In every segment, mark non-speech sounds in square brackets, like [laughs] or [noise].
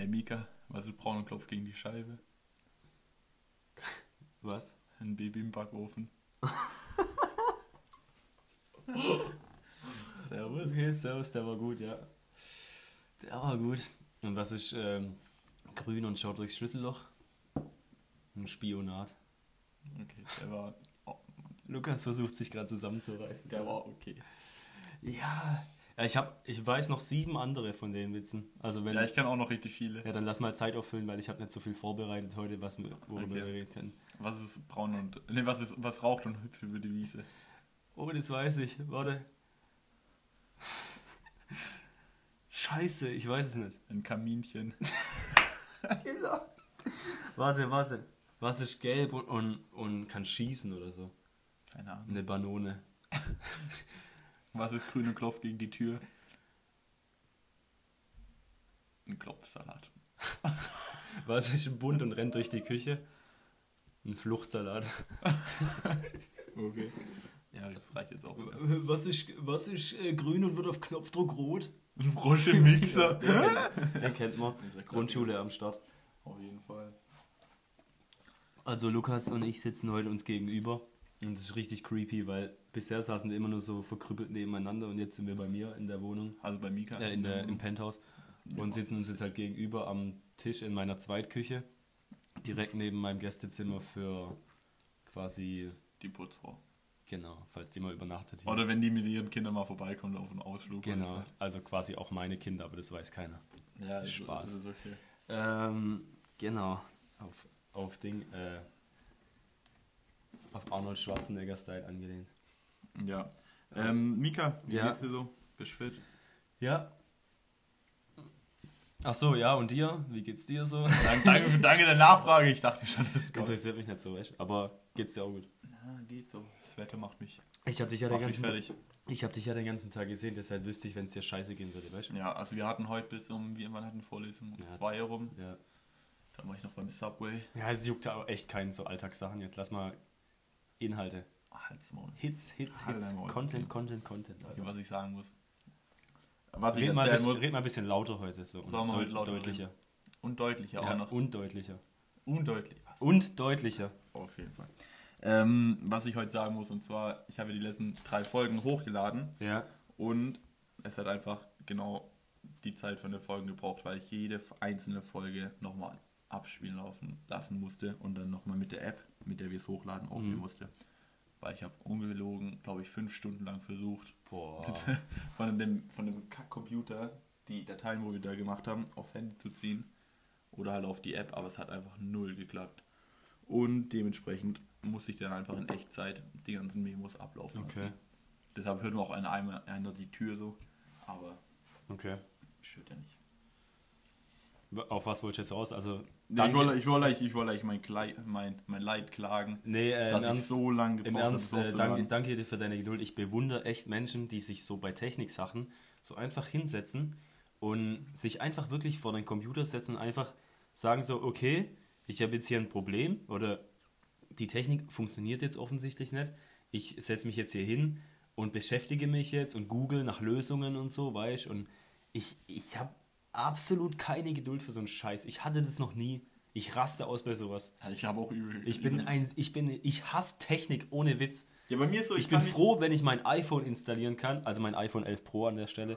Hey Mika, was ist braun und klopft gegen die Scheibe? Was? Ein Baby im Backofen. [laughs] Servus. Okay, servus, der war gut, ja. Der war gut. Und was ist ähm, grün und schaut durchs Schlüsselloch? Ein Spionat. Okay, der war, oh, Lukas versucht sich gerade zusammenzureißen. der war okay. Ja. Ja ich, hab, ich weiß noch sieben andere von den Witzen. Also wenn, Ja, ich kenne auch noch richtig viele. ja, dann lass mal Zeit auffüllen, weil ich habe nicht so viel vorbereitet heute, was worüber Okay. wir reden können. Was ist braun und. Ne, was ist was raucht und hüpft über die Wiese? Oh, das weiß ich. Warte. Scheiße, ich weiß es nicht. Ein Kaminchen. [laughs] Genau. Warte, warte. Was ist gelb und, und, und kann schießen oder so? Keine Ahnung. Eine Banone. [laughs] Was ist grün und klopft gegen die Tür? Ein Klopfsalat. [laughs] Was ist bunt und rennt durch die Küche? Ein Fluchtsalat. [laughs] Okay. Ja, das reicht jetzt auch wieder. Was ist, was ist äh, grün und wird auf Knopfdruck rot? Ein Frosch im Mixer. [laughs] Den kennt man. Grundschule am Start. Auf jeden Fall. Also Lukas und ich sitzen heute uns gegenüber. Und das ist richtig creepy, weil bisher saßen wir immer nur so verkrüppelt nebeneinander und jetzt sind wir bei mir in der Wohnung, Also bei Mika. äh, in der, im Penthouse und sitzen uns jetzt halt gegenüber am Tisch in meiner Zweitküche, direkt neben meinem Gästezimmer für quasi, die Putzfrau. genau, falls die mal übernachtet hier. Oder wenn die mit ihren Kindern mal vorbeikommen auf einen Ausflug. Genau, oder also quasi auch meine Kinder, aber das weiß keiner. Ja, ist- Spaß. Das ist okay. Ähm, genau, auf, auf Ding, äh, auf Arnold Schwarzenegger-Style angelehnt. Ja. Ähm, Mika, wie Ja. geht's dir so? Bist fit? Ja. Ach so, ja, und dir? Wie geht's dir so? [laughs] Danke, danke, danke der Nachfrage. Ich dachte schon, das ist gut. Interessiert mich nicht so, weißt? Aber geht's dir auch gut? Na, geht so. Das Wetter macht mich, Ich habe dich ja den ganzen fertig. Ich habe dich ja den ganzen Tag gesehen, deshalb wüsste ich, wenn es dir scheiße gehen würde, weißt du? Ja, also wir hatten heute bis um, wie immer hatten Vorlesung, um Ja. zwei herum. Ja. Dann war ich noch beim Subway. Ja, es juckt ja auch echt keinen so Alltagssachen. Jetzt lass mal Inhalte. Halt's Maul. Hits, Hits, Hits. Content, Content, Content. Okay, was ich sagen muss. Was ich Red mal, ein erzählen bisschen, muss. red mal ein bisschen lauter heute. So. Sollen wir heute lauter deutlicher. Und deutlicher Ja, auch noch. und deutlicher. Undeutlich. Was? Und deutlicher. Auf jeden Fall. Ähm, was ich heute sagen muss, und zwar, ich habe die letzten drei Folgen hochgeladen Ja. und es hat einfach genau die Zeit von der Folge gebraucht, weil ich jede einzelne Folge nochmal abspielen laufen lassen musste und dann nochmal mit der App, mit der wir es hochladen, aufnehmen Mhm. musste. Weil ich habe ungelogen, glaube ich, fünf Stunden lang versucht, Boah. [laughs] von dem, von dem Kack-Computer die Dateien, wo wir da gemacht haben, aufs Handy zu ziehen oder halt auf die App, aber es hat einfach null geklappt. Und dementsprechend musste ich dann einfach in Echtzeit die ganzen Memos ablaufen lassen. Okay. Deshalb hört man auch einer, einer die Tür so, aber Okay. stört ja nicht. Auf was wolltest du jetzt raus? Also, Nee, ich wollte ich wollte eigentlich, ich wollte eigentlich mein, mein, mein Leid klagen, nee, äh, dass im ich Ernst, so lange Im gebraucht habe, Ernst, das äh, danke, danke dir für deine Geduld. Ich bewundere echt Menschen, die sich so bei Techniksachen so einfach hinsetzen und sich einfach wirklich vor den Computer setzen und einfach sagen so, okay, ich habe jetzt hier ein Problem oder die Technik funktioniert jetzt offensichtlich nicht. Ich setze mich jetzt hier hin und beschäftige mich jetzt und google nach Lösungen und so, weißt und ich, ich habe absolut keine Geduld für so einen Scheiß. Ich hatte das noch nie. Ich raste aus bei sowas. Ja, ich habe auch übel. Ich bin ein, ich bin, ich hasse Technik ohne Witz. Ja, bei mir ist so, Ich bin kann nicht- froh, wenn ich mein iPhone installieren kann, also mein iPhone 11 Pro an der Stelle,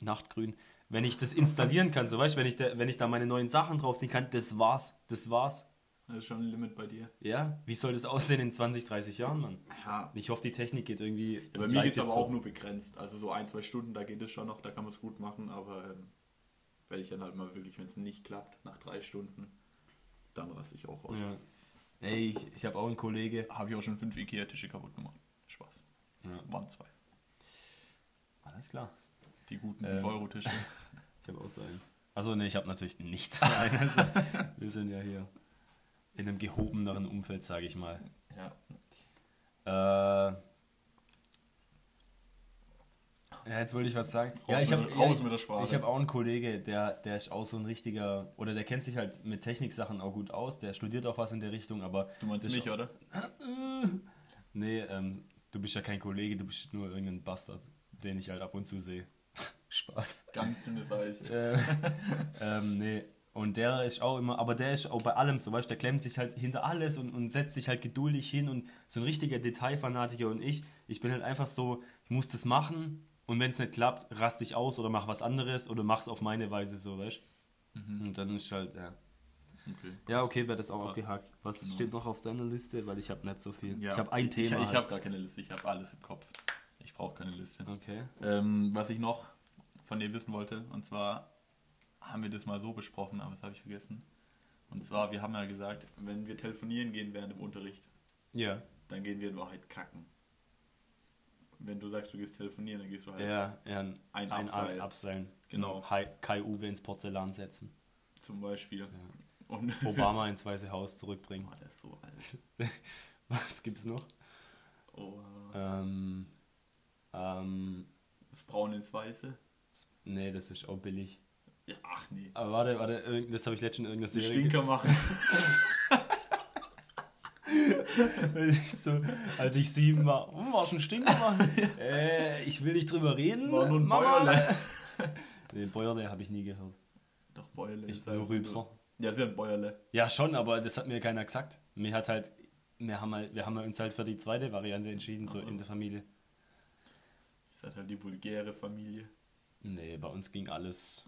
Nachtgrün, wenn ich das installieren kann, so weißt du, wenn ich da, wenn ich da meine neuen Sachen draufziehen kann, das war's, das war's. Das ist schon ein Limit bei dir. Ja, wie soll das aussehen in 20, 30 Jahren, Mann? Ja, Ich hoffe, die Technik geht irgendwie. Ja, bei mir geht es aber so. auch nur begrenzt. Also so ein, zwei Stunden, da geht es schon noch, da kann man es gut machen, aber ähm, werde ich dann halt mal wirklich, wenn es nicht klappt, nach drei Stunden, dann raste ich auch aus. Ja. Ey, ich, ich habe auch einen Kollege. Habe ich auch schon fünf Ikea-Tische kaputt gemacht. Spaß. Ja. Waren zwei. Alles klar. Die guten Ähm. 5-Euro-Tische. [laughs] Ich habe auch so einen. Also ne, ich habe natürlich nichts. Also, [laughs] wir sind ja hier in einem gehobeneren Umfeld, sage ich mal. ja. Äh, ja, jetzt wollte ich was sagen. Raus ja, ich habe raus mit der Sprache. Ich habe auch einen Kollege, der, der ist auch so ein richtiger, oder der kennt sich halt mit Techniksachen auch gut aus. Der studiert auch was in der Richtung, aber Du meinst mich, oder? [laughs] nee, ähm, du bist ja kein Kollege, du bist nur irgendein Bastard, den ich halt ab und zu sehe. [laughs] Spaß. Ganz dünnes [laughs] Eis. Äh, ähm, nee. Und der ist auch immer, aber der ist auch bei allem so, weißt du, der klemmt sich halt hinter alles und, und setzt sich halt geduldig hin und so ein richtiger Detailfanatiker und ich, ich bin halt einfach so, ich muss das machen und wenn es nicht klappt, raste ich aus oder mach was anderes oder mach's auf meine Weise so, weißt du. Und dann ist halt, ja. Okay. Ja, okay, wäre das auch abgehakt. Was Genau. steht noch auf deiner Liste? Weil ich habe nicht so viel. Ja, ich habe ein ich, Thema. Ich, ich halt. habe gar keine Liste, ich habe alles im Kopf. Ich brauche keine Liste. Okay. Ähm, was ich noch von dir wissen wollte, und zwar haben wir das mal so besprochen, aber das habe ich vergessen. Und zwar, wir haben ja gesagt, wenn wir telefonieren gehen während dem Unterricht, Ja. dann gehen wir in Wahrheit kacken. Wenn du sagst, du gehst telefonieren, dann gehst du halt Ja, ja ein, Ein ein Abseil. Abseilen. Genau. Hi- Kai Uwe ins Porzellan setzen. zum Beispiel. Und [laughs] Obama ins Weiße Haus zurückbringen. Oh, der ist so alt. [laughs] Was gibt's noch? Oh, Ähm, ähm, das Braun ins Weiße. nee, das ist auch billig. Ja, ach nee. Aber warte, warte, das habe ich letztens in irgendeiner Serie Stinker machen. [laughs] Ich so, als ich sieben war, hm, war schon Stinker. [laughs] äh, ich will nicht drüber reden. War nur ein Mama. Bäuerle. [laughs] Nee, Bäuerle habe ich nie gehört. Doch, Bäuerle. Ich ist halt nur Rübser. Ja, ja ein Bäuerle. Ja, schon, aber das hat mir keiner gesagt. Mir hat halt, wir haben, halt, wir haben uns halt für die zweite Variante entschieden, so so. in der Familie. Ist halt, halt die vulgäre Familie. Nee, bei uns ging alles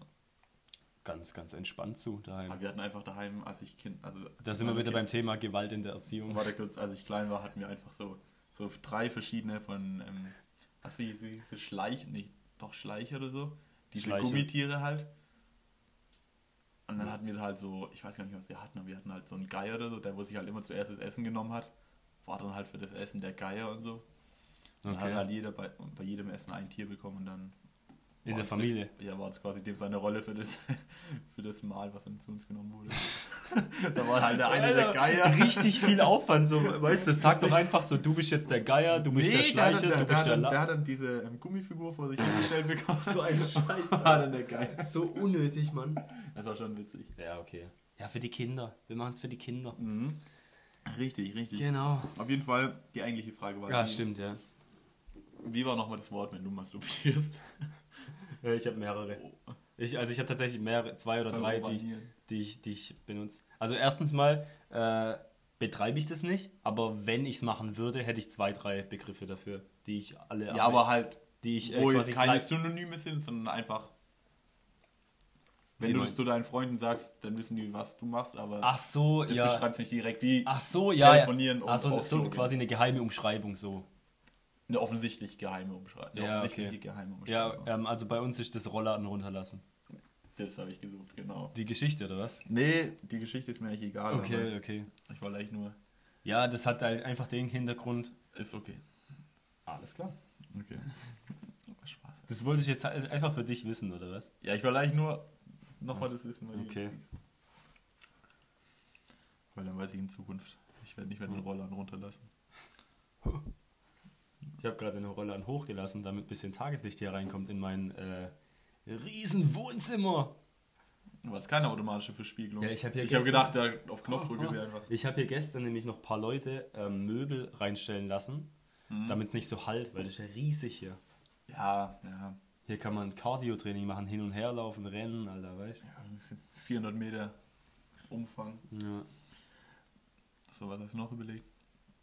ganz, ganz entspannt zu daheim. Aber wir hatten einfach daheim, als ich Kind, also Da sind wir wieder beim Thema Gewalt in der Erziehung. Warte kurz, als ich klein war, hatten wir einfach so, so drei verschiedene von, ähm, was wie diese Schleich, nicht, doch Schleich oder so, diese Schleicher. Gummitiere halt. Und dann hatten wir halt so, ich weiß gar nicht, was wir hatten, aber wir hatten halt so einen Geier oder so, der, wo sich halt immer zuerst das Essen genommen hat, war dann halt für das Essen der Geier und so. Und dann Okay. hat halt jeder bei, bei jedem Essen ein Tier bekommen und dann. In der Familie. Ja, war das quasi dem seine Rolle für das, [laughs] für das Mahl, was dann zu uns genommen wurde. [laughs] da war halt der eine der Alter, Geier. Richtig viel Aufwand, so, [laughs] weißt du, sag doch einfach so, du bist jetzt der Geier, du bist der der, Schleicher, hat, der, du der, bist hat der dann, der La hat dann diese ähm, Gummifigur vor sich hingestellt bekommen. So ein Scheiß. war dann der Geier. So unnötig, Mann. Das war schon witzig. Ja, okay. Ja, für die Kinder. Wir machen es für die Kinder. Mhm. Richtig, richtig. Genau. Auf jeden Fall, die eigentliche Frage war, Ja, wie, stimmt, ja. wie war nochmal das Wort, wenn du masturbierst? [laughs] Ja, Ich habe mehrere. Ich, also ich habe tatsächlich mehrere, zwei oder drei, die, die, ich, die ich benutze. Also erstens mal äh, betreibe ich das nicht, aber wenn ich es machen würde, hätte ich zwei, drei Begriffe dafür, die ich alle Ja, aber halt, die ich äh, wo jetzt keine Synonyme sind, sondern einfach, wenn du das zu deinen Freunden sagst, dann wissen die, was du machst, aber Ach so, das ja. beschreibt nicht direkt wie Ach so, ja. ja. Telefonieren und Also so quasi eine geheime Umschreibung so. Eine offensichtlich geheime Umschreibung. Eine Ja, offensichtliche okay. geheime Ja, Umschreibung. ähm, also bei uns ist das Rollladen runterlassen. Das habe ich gesucht, genau. Die Geschichte, oder was? Nee, die Geschichte ist mir eigentlich egal. Okay, okay. Ich wollte eigentlich nur. Ja, das hat halt einfach den Hintergrund. Ist okay. Alles klar. Okay. Spaß. Das wollte ich jetzt halt einfach für dich wissen, oder was? Ja, ich wollte eigentlich nur nochmal das wissen, weil Okay. Weil dann weiß ich in Zukunft, ich werde nicht mehr den Rollern runterlassen. [laughs] Ich habe gerade eine Rollladen hochgelassen, damit ein bisschen Tageslicht hier reinkommt in mein äh, riesen Wohnzimmer. Aber es ist keine automatische Verspiegelung. Ja, ich hab habe gestern- gedacht, da auf Knopfdrücke wäre einfach. Ich habe hier gestern nämlich noch ein paar Leute ähm, Möbel reinstellen lassen, damit es nicht so halt, weil das ist ja riesig hier. Ja, ja. Hier kann man Cardio-Training machen, hin und her laufen, rennen, Alter, weißt ja ein bisschen 400 Meter Umfang. du? Ja. So, was hast du noch überlegt?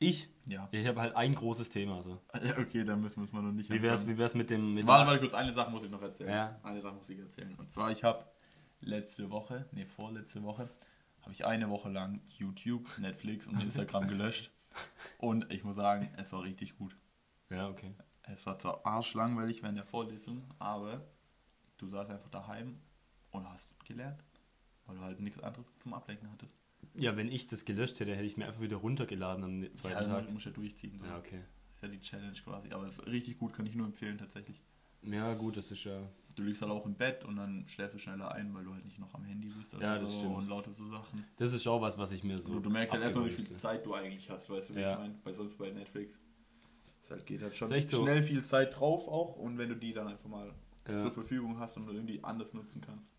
Ich? Ja. Ich habe halt ein großes Thema. So. Ja, okay, dann müssen wir es mal noch nicht Wie wär's, anfangen. wie wär's mit dem. Mit Warte, warte kurz, eine Sache muss ich noch erzählen. Ja. Eine Sache muss ich erzählen. Und zwar, ich habe letzte Woche, nee, vorletzte Woche, habe ich eine Woche lang YouTube, Netflix und Instagram gelöscht. Und ich muss sagen, es war richtig gut. ja, okay. Es war zwar arschlangweilig während der Vorlesung, aber du saßt einfach daheim und hast gelernt. Weil du halt nichts anderes zum Ablenken hattest. Ja, wenn ich das gelöscht hätte, hätte ich es mir einfach wieder runtergeladen am zweiten ja, Tag. Du musst ja durchziehen. So. Ja, okay. Das ist ja die Challenge quasi. Aber es ist richtig gut, kann ich nur empfehlen tatsächlich. Ja, gut, das ist ja. Du liegst halt auch im Bett und dann schläfst du schneller ein, weil du halt nicht noch am Handy bist oder Ja, das so stimmt. und lauter so Sachen. Das ist auch was, was ich mir so. du, du merkst halt erstmal, wie viel. Zeit du eigentlich hast, weißt du, wie Ja. ich meine? Bei sonst bei Netflix. Es halt geht halt schon so. schnell viel Zeit drauf auch und wenn du die dann einfach mal Ja. zur Verfügung hast und irgendwie anders nutzen kannst.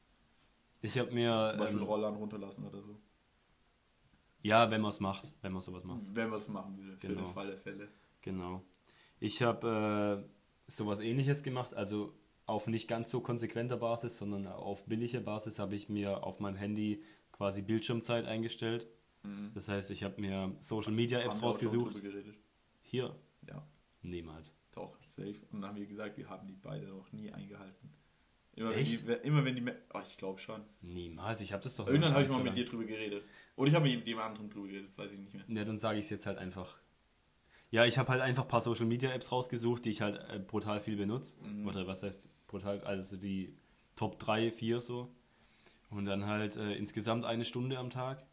Ich habe mir. Zum Beispiel Ähm, Rollern runterlassen oder so. Ja, wenn man es macht. Wenn man sowas macht. Wenn man es machen will, für Genau. den Fall der Fälle. Genau. Ich habe äh, sowas ähnliches gemacht. Also auf nicht ganz so konsequenter Basis, sondern auf billiger Basis habe ich mir auf mein Handy quasi Bildschirmzeit eingestellt. Das heißt, ich habe mir Social Media Apps rausgesucht. Hier, Ja, niemals. doch, safe. Und dann haben wir gesagt, wir haben die beide noch nie eingehalten. Immer Echt? wenn die, immer wenn die, oh, ich glaube schon. Niemals, ich habe das doch. Irgendwann habe ich mal mit dir drüber geredet. Oder ich habe mit jemand anderem drüber geredet, das weiß ich nicht mehr. Ja, dann sage ich es jetzt halt einfach. Ja, ich habe halt einfach ein paar Social Media Apps rausgesucht, die ich halt äh, brutal viel benutze. Mhm. Oder was heißt brutal? Also die Top 3, 4 so. Und dann halt äh, insgesamt eine Stunde am Tag.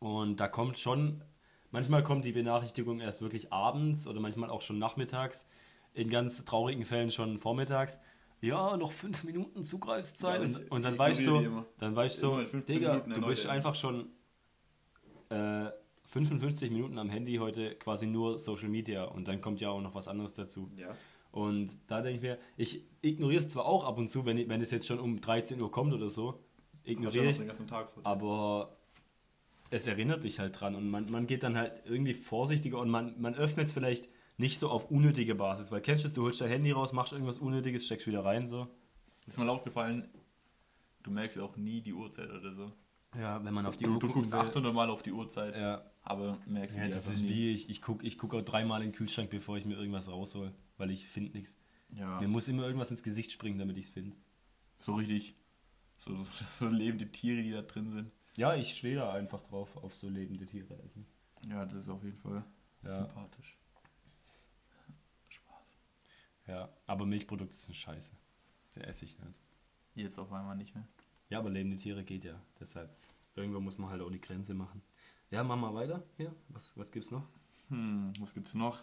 Und da kommt schon, manchmal kommt die Benachrichtigung erst wirklich abends oder manchmal auch schon nachmittags. In ganz traurigen Fällen schon vormittags. Ja, noch fünf Minuten Zugreifszeit. Ja, und, und dann weißt du, immer. dann weißt du, Immer in 15 Digga, du bist einfach schon äh, 55 Minuten am Handy heute quasi nur Social Media und dann kommt ja auch noch was anderes dazu. Ja. Und da denke ich mir, ich ignoriere es zwar auch ab und zu, wenn, wenn es jetzt schon um 13 Uhr kommt oder so, ignoriere ich aber es erinnert dich halt dran und man, man geht dann halt irgendwie vorsichtiger und man, man öffnet es vielleicht nicht so auf unnötige Basis, weil kennst du es, du holst dein Handy raus, machst irgendwas Unnötiges, steckst wieder rein, so. Ist mir aufgefallen, du merkst auch nie die Uhrzeit oder so. Ja, wenn man auf die Du, Uhr du guckst will. 800 Mal auf die Uhrzeit, Ja, aber merkst ja die das ist nie. wie ich, ich gucke ich guck auch dreimal in den Kühlschrank, bevor ich mir irgendwas raushol, weil ich finde nichts. Ja, Mir muss immer irgendwas ins Gesicht springen, damit ich es finde. so richtig. So, so, [laughs] so lebende Tiere, die da drin sind. Ja, ich stehe da einfach drauf, auf so lebende Tiere essen. Ja, das ist auf jeden Fall Ja. sympathisch. Spaß. Ja, aber Milchprodukte sind scheiße. Die esse ich nicht. Jetzt auf einmal nicht mehr. Ja, aber lebende Tiere geht ja. Deshalb. Irgendwo muss man halt auch die Grenze machen. Ja, machen wir weiter. Hier, was, was gibt's noch? Hm, was gibt's noch?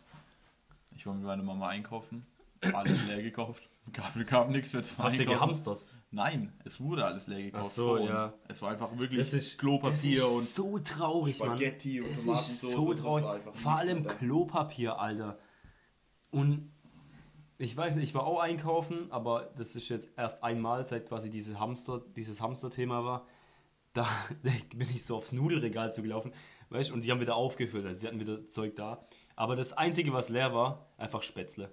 Ich war mit meiner Mama einkaufen. Alles [coughs] leer gekauft. Gab, gab nichts mehr zum Habt ihr gehamstert? Nein, es wurde alles leer gekauft Ach so, ja. Es war einfach wirklich Das ist Klopapier das ist und so traurig, Spaghetti Mann. und Es ist so das traurig. Vor allem. Klopapier, Alter. Und ich weiß nicht, ich war auch einkaufen, aber das ist jetzt erst einmal, seit quasi diese Hamster, dieses Hamster-Thema war. Da [laughs] bin ich so aufs Nudelregal zugelaufen, weißt du, und die haben wieder aufgefüllt. Also sie hatten wieder Zeug da. Aber das Einzige, was leer war, einfach Spätzle.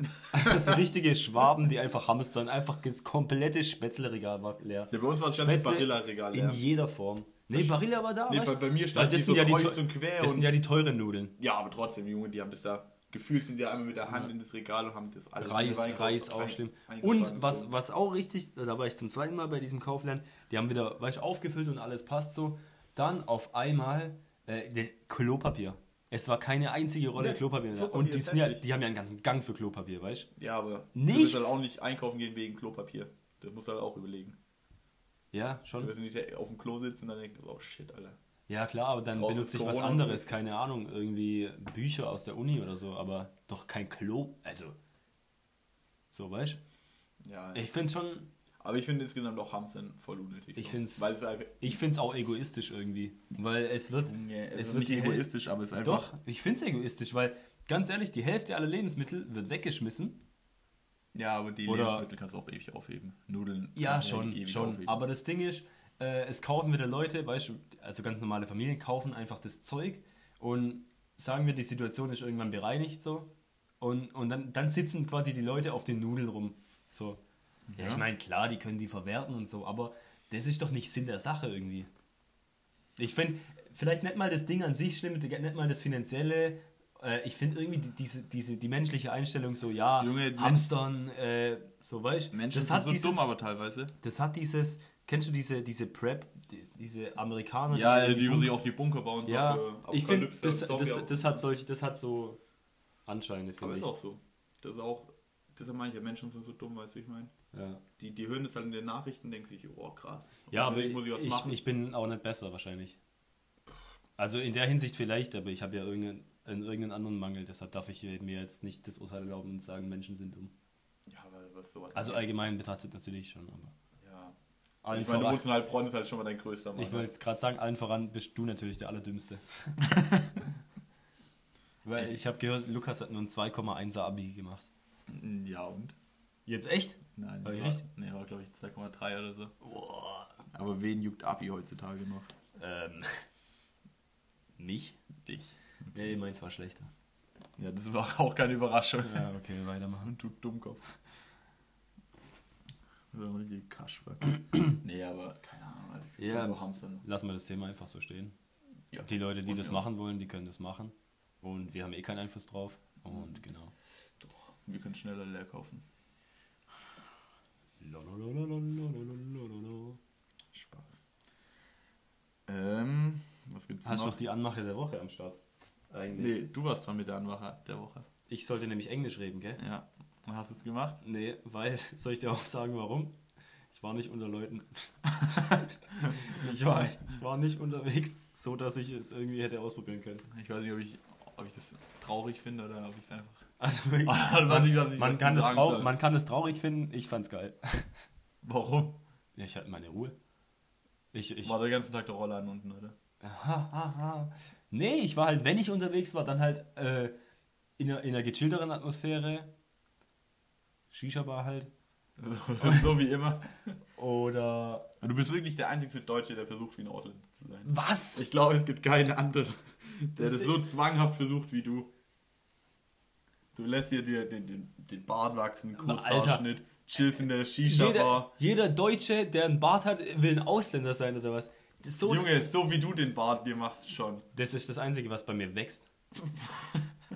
[laughs] Einfach so richtige Schwaben, die einfach hamstern. Einfach das komplette Spätzleregal war leer. Ja, bei uns war das ganze Barilla-Regal In leer. jeder Form. Nee, Barilla war da. Nee, bei, bei mir stand die so ja die, kreuz teu- und quer. das sind ja die teuren Nudeln. ja, aber trotzdem, Junge, die haben das da... Gefühlt sind die einmal mit der Hand in das Regal und haben das alles Reis, Reis auch schlimm. Und was, was auch richtig, da war ich zum zweiten Mal bei diesem Kaufland, die haben wieder, weißt du, aufgefüllt und alles passt so. Dann auf einmal äh, das Klopapier. Es war keine einzige Rolle Nee, Klopapier. Klopapier Und die, ja, die haben ja einen ganzen Gang für Klopapier, weißt du? Ja, aber Nichts. du wirst halt auch nicht einkaufen gehen wegen Klopapier. Das musst du halt auch überlegen. Ja, Du schon. wirst nicht auf dem Klo sitzen und dann denkst, oh shit, Alter. Ja, klar, aber dann benutze ich was anderes, keine Ahnung, irgendwie Bücher aus der Uni oder so, aber doch kein Klo, also. So, weißt Ja, du? Ich finde schon, aber ich finde insgesamt auch Hamstern voll unnötig. Ich Weil es einfach... ich finde es auch egoistisch irgendwie, weil es wird. Nee, es, Es ist wird nicht egoistisch, aber es ist einfach... Doch, ich finde es egoistisch, weil ganz ehrlich, die Hälfte aller Lebensmittel wird weggeschmissen. Ja, aber die Oder- Lebensmittel kannst du auch ewig aufheben. Nudeln Ja, schon, schon. aufheben. Aber das Ding ist, äh, es kaufen wieder Leute, weißt du, also ganz normale Familien kaufen einfach das Zeug und sagen wir, die Situation ist irgendwann bereinigt so. Und, und dann, dann sitzen quasi die Leute auf den Nudeln rum. So. Ja, Ja. ich meine, klar, die können die verwerten und so, aber das ist doch nicht Sinn der Sache irgendwie. Ich finde, vielleicht nicht mal das Ding an sich schlimm, nicht mal das Finanzielle. Äh, ich finde irgendwie die, diese, diese, die menschliche Einstellung so, ja, Junge, Hamstern, äh, so weißt du. Menschen das sind hat so dieses, dumm, aber teilweise. das hat dieses, kennst du diese, diese Prep, die, diese Amerikaner? Ja, die, wo Bunk- sich auf die Bunker bauen. so ja, für ich finde, das, das, das hat solche, das hat so Anscheine, Aber finde ist ich. auch so. Das ist auch... Deshalb meine ich, ja, Menschen sind so dumm, weißt du, ich meine. Ja, Die, die hören das halt in den Nachrichten, denken sich, oh krass. ja aber ich, muss ich was ich, machen. ich bin auch nicht besser wahrscheinlich. Also in der Hinsicht vielleicht, aber ich habe ja irgendeinen, irgendeinen anderen Mangel, deshalb darf ich mir jetzt nicht das Urteil erlauben und sagen, Menschen sind dumm. ja, aber was sowas. Also allgemein betrachtet natürlich schon, aber. Allen Ich meine, voran, wohnst in Heilbronn, ist halt schon mal dein größter Mann. ich wollte jetzt gerade sagen, allen voran bist du natürlich der Allerdümmste. [laughs] Weil ich habe gehört, Lukas hat nur ein 2,1er Abi gemacht. Ja, und? Jetzt echt? Nein, War richtig? nee, war glaube ich 2,3 oder so. Boah. Aber wen juckt Abi heutzutage noch? Ähm. [laughs] Mich? Dich. Nee, meins war schlechter. Ja, das war auch keine Überraschung. Ja, okay, weitermachen. Und du Dummkopf. Oder ein Kaschback. nee, aber keine Ahnung. Also ja, so Hamster. Lassen wir das Thema einfach so stehen. Ja, die Leute, die das ja. machen wollen, die können das machen. Und wir haben eh keinen Einfluss drauf. Mhm. Und genau. Doch, wir können schneller leer kaufen. Spaß. Ähm, was gibt's Hast noch? du noch die Anmache der Woche am Start? Eigentlich. Nee, du warst dran mit der Anmache der Woche. Ich sollte nämlich Englisch reden, gell? Ja. Und hast du es gemacht? Nee, weil, [laughs] soll ich dir auch sagen, warum? Ich war nicht unter Leuten. [laughs] ich, war, ich war nicht unterwegs, so dass ich es irgendwie hätte ausprobieren können. Ich weiß nicht, ob ich, ob ich das traurig finde oder ob ich es einfach. [laughs] Also wirklich, ich, ich man, dazu kann es trau man kann es traurig finden, ich fand's geil. Warum? Ja, ich hatte meine Ruhe. Ich, ich, War der ganze Tag der Roller an unten, oder? Aha, aha. Nee, ich war halt, wenn ich unterwegs war, dann halt äh, in, einer, in einer gechillteren Atmosphäre. Shisha-Bar halt. [laughs] so wie immer. Oder. Du bist wirklich der einzige Deutsche, der versucht, wie ein Ausländer zu sein. Was? Ich glaube, es gibt keinen anderen, der Das das, so zwanghaft versucht wie du. Du lässt dir den, den, den, Bart wachsen, Alter. Kurzhaarschnitt, chillst in der jeder, Shisha-Bar. jeder Deutsche, der einen Bart hat, will ein Ausländer sein oder was? So, Junge, so wie du den Bart dir machst schon. das ist das Einzige, was bei mir wächst. [laughs]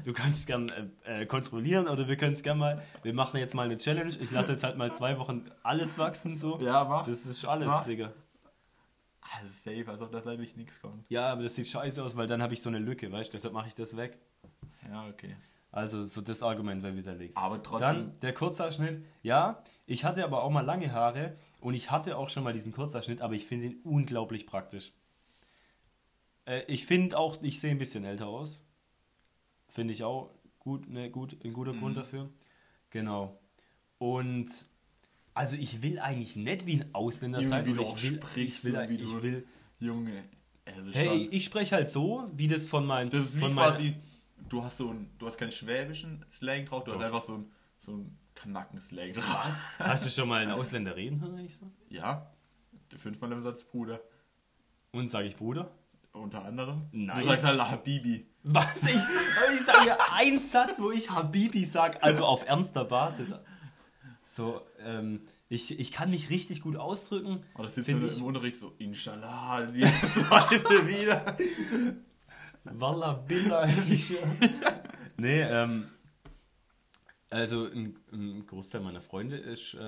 Du kannst es gern äh, äh, kontrollieren oder wir können es gern mal. Wir machen jetzt mal eine Challenge. Ich lasse jetzt halt mal zwei Wochen alles wachsen so. Ja, mach. Das ist alles, Mach. Digga. Also safe, als ob da eigentlich nichts kommt. Ja, aber das sieht scheiße aus, weil dann habe ich so eine Lücke, weißt du? Deshalb mache ich das weg. Ja, okay. Also so das Argument wäre widerlegt. Aber trotzdem. Dann der Kurzhaarschnitt. Ja, ich hatte aber auch mal lange Haare und ich hatte auch schon mal diesen Kurzhaarschnitt, aber ich finde ihn unglaublich praktisch. Äh, ich finde auch, ich sehe ein bisschen älter aus. Finde ich auch gut, ne, gut, ein guter Mhm. Grund dafür. Genau. Und also ich will eigentlich nicht wie ein Ausländer Junge, sein. wie du auch ich will, sprichst ich will, und wie ich du- will Junge. Also Hey, schon. ich spreche halt so, wie das von meinen. Das ist von quasi, du hast so ein, du hast keinen schwäbischen Slang drauf, du Doch. hast einfach so ein, so ein Kanacken-Slang drauf. Was? Hast du schon mal einen Ausländer reden hören, eigentlich so? Ja, fünfmal im Satz Bruder. Und sage ich Bruder? Unter anderem. Nein. Du sagst halt Habibi. Was? Ich, ich sage einen Satz, wo ich Habibi sag, also auf ernster Basis. So, ähm, ich, ich kann mich richtig gut ausdrücken. Und das sitzt Find du ich- im Unterricht so, Inshallah, die [laughs] Leute wieder. Walla Billa. nee, ähm, also ein, ein Großteil meiner Freunde ist, äh,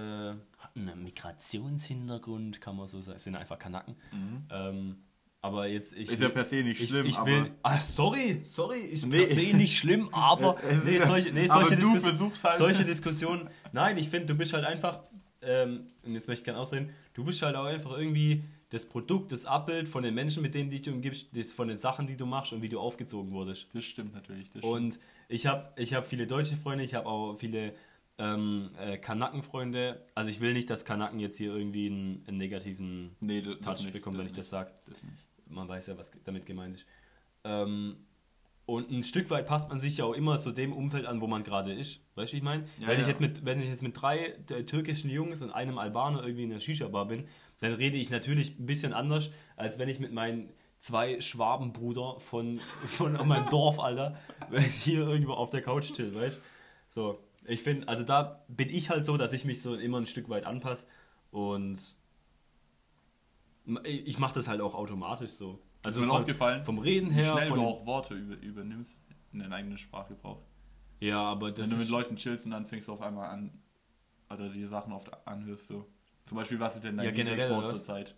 hat einen Migrationshintergrund, kann man so sagen, sind einfach Kanaken. Ähm, aber jetzt, ich. Ist ja per se nicht schlimm, ich, ich aber- will, ah, sorry, sorry, ist Nee. per se nicht schlimm, [laughs] aber nee, solche, nee, aber solche, versuchst halt- solche Diskussionen. Nein, ich finde, du bist halt einfach, ähm, und jetzt möchte ich gerne ausreden, du bist halt auch einfach irgendwie das Produkt, das Abbild von den Menschen, mit denen dich du umgibst, das von den Sachen, die du machst und wie du aufgezogen wurdest. Das stimmt natürlich. Das Und ich habe ich hab viele deutsche Freunde, ich habe auch viele ähm, äh, Kanakenfreunde. Also ich will nicht, dass Kanaken jetzt hier irgendwie einen, einen negativen nee, das, das Touch bekommen, wenn ich das sage. Man weiß ja, was damit gemeint ist. Ähm, und ein Stück weit passt man sich ja auch immer so dem Umfeld an, wo man gerade ist. Weißt du, ich meine? Ja, wenn, ich ja. jetzt mit, wenn ich jetzt mit drei äh, türkischen Jungs und einem Albaner irgendwie in der Shisha-Bar bin, dann rede ich natürlich ein bisschen anders, als wenn ich mit meinen zwei Schwabenbruder von, [laughs] von meinem Dorf, Alter, ich [laughs] hier irgendwo auf der Couch chill, weißt? So, ich finde, also da bin ich halt so, dass ich mich so immer ein Stück weit anpasse und ich mache das halt auch automatisch so. Also Also mir von, aufgefallen, vom Reden wie her. schnell Von, du auch Worte über, übernimmst in deinen eigenen Sprachgebrauch. ja, aber das Wenn du mit ist, Leuten chillst und dann fängst du auf einmal an, oder die Sachen oft anhörst, so. Zum Beispiel, was ist denn dein Ja, Lieblingswort zur Zeit?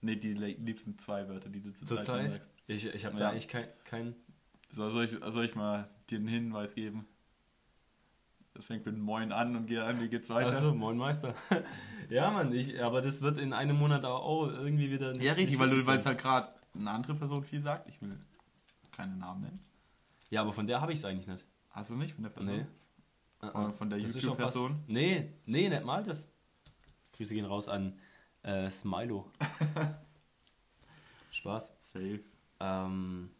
Ne, die liebsten zwei Wörter, die du zur zur Zeit Zeit. sagst. Ich, ich habe Ja. da eigentlich kein, kein. So, soll, ich, soll ich mal dir einen Hinweis geben? Das fängt mit Moin an und geht an, wie geht's weiter? Achso, moin Meister. [laughs] ja, Mann, ich, aber das wird in einem Monat auch irgendwie wieder. nicht- ja, richtig, nicht weil es halt gerade eine andere Person viel sagt. Ich will keine Namen nennen. Ja, aber von der habe ich es eigentlich nicht. Hast du nicht von der Person? Nee. Von, von der YouTube-Person? Nee, nee, nicht mal das. Grüße gehen raus an äh, Smilo. [laughs] Spaß. Safe. Ähm,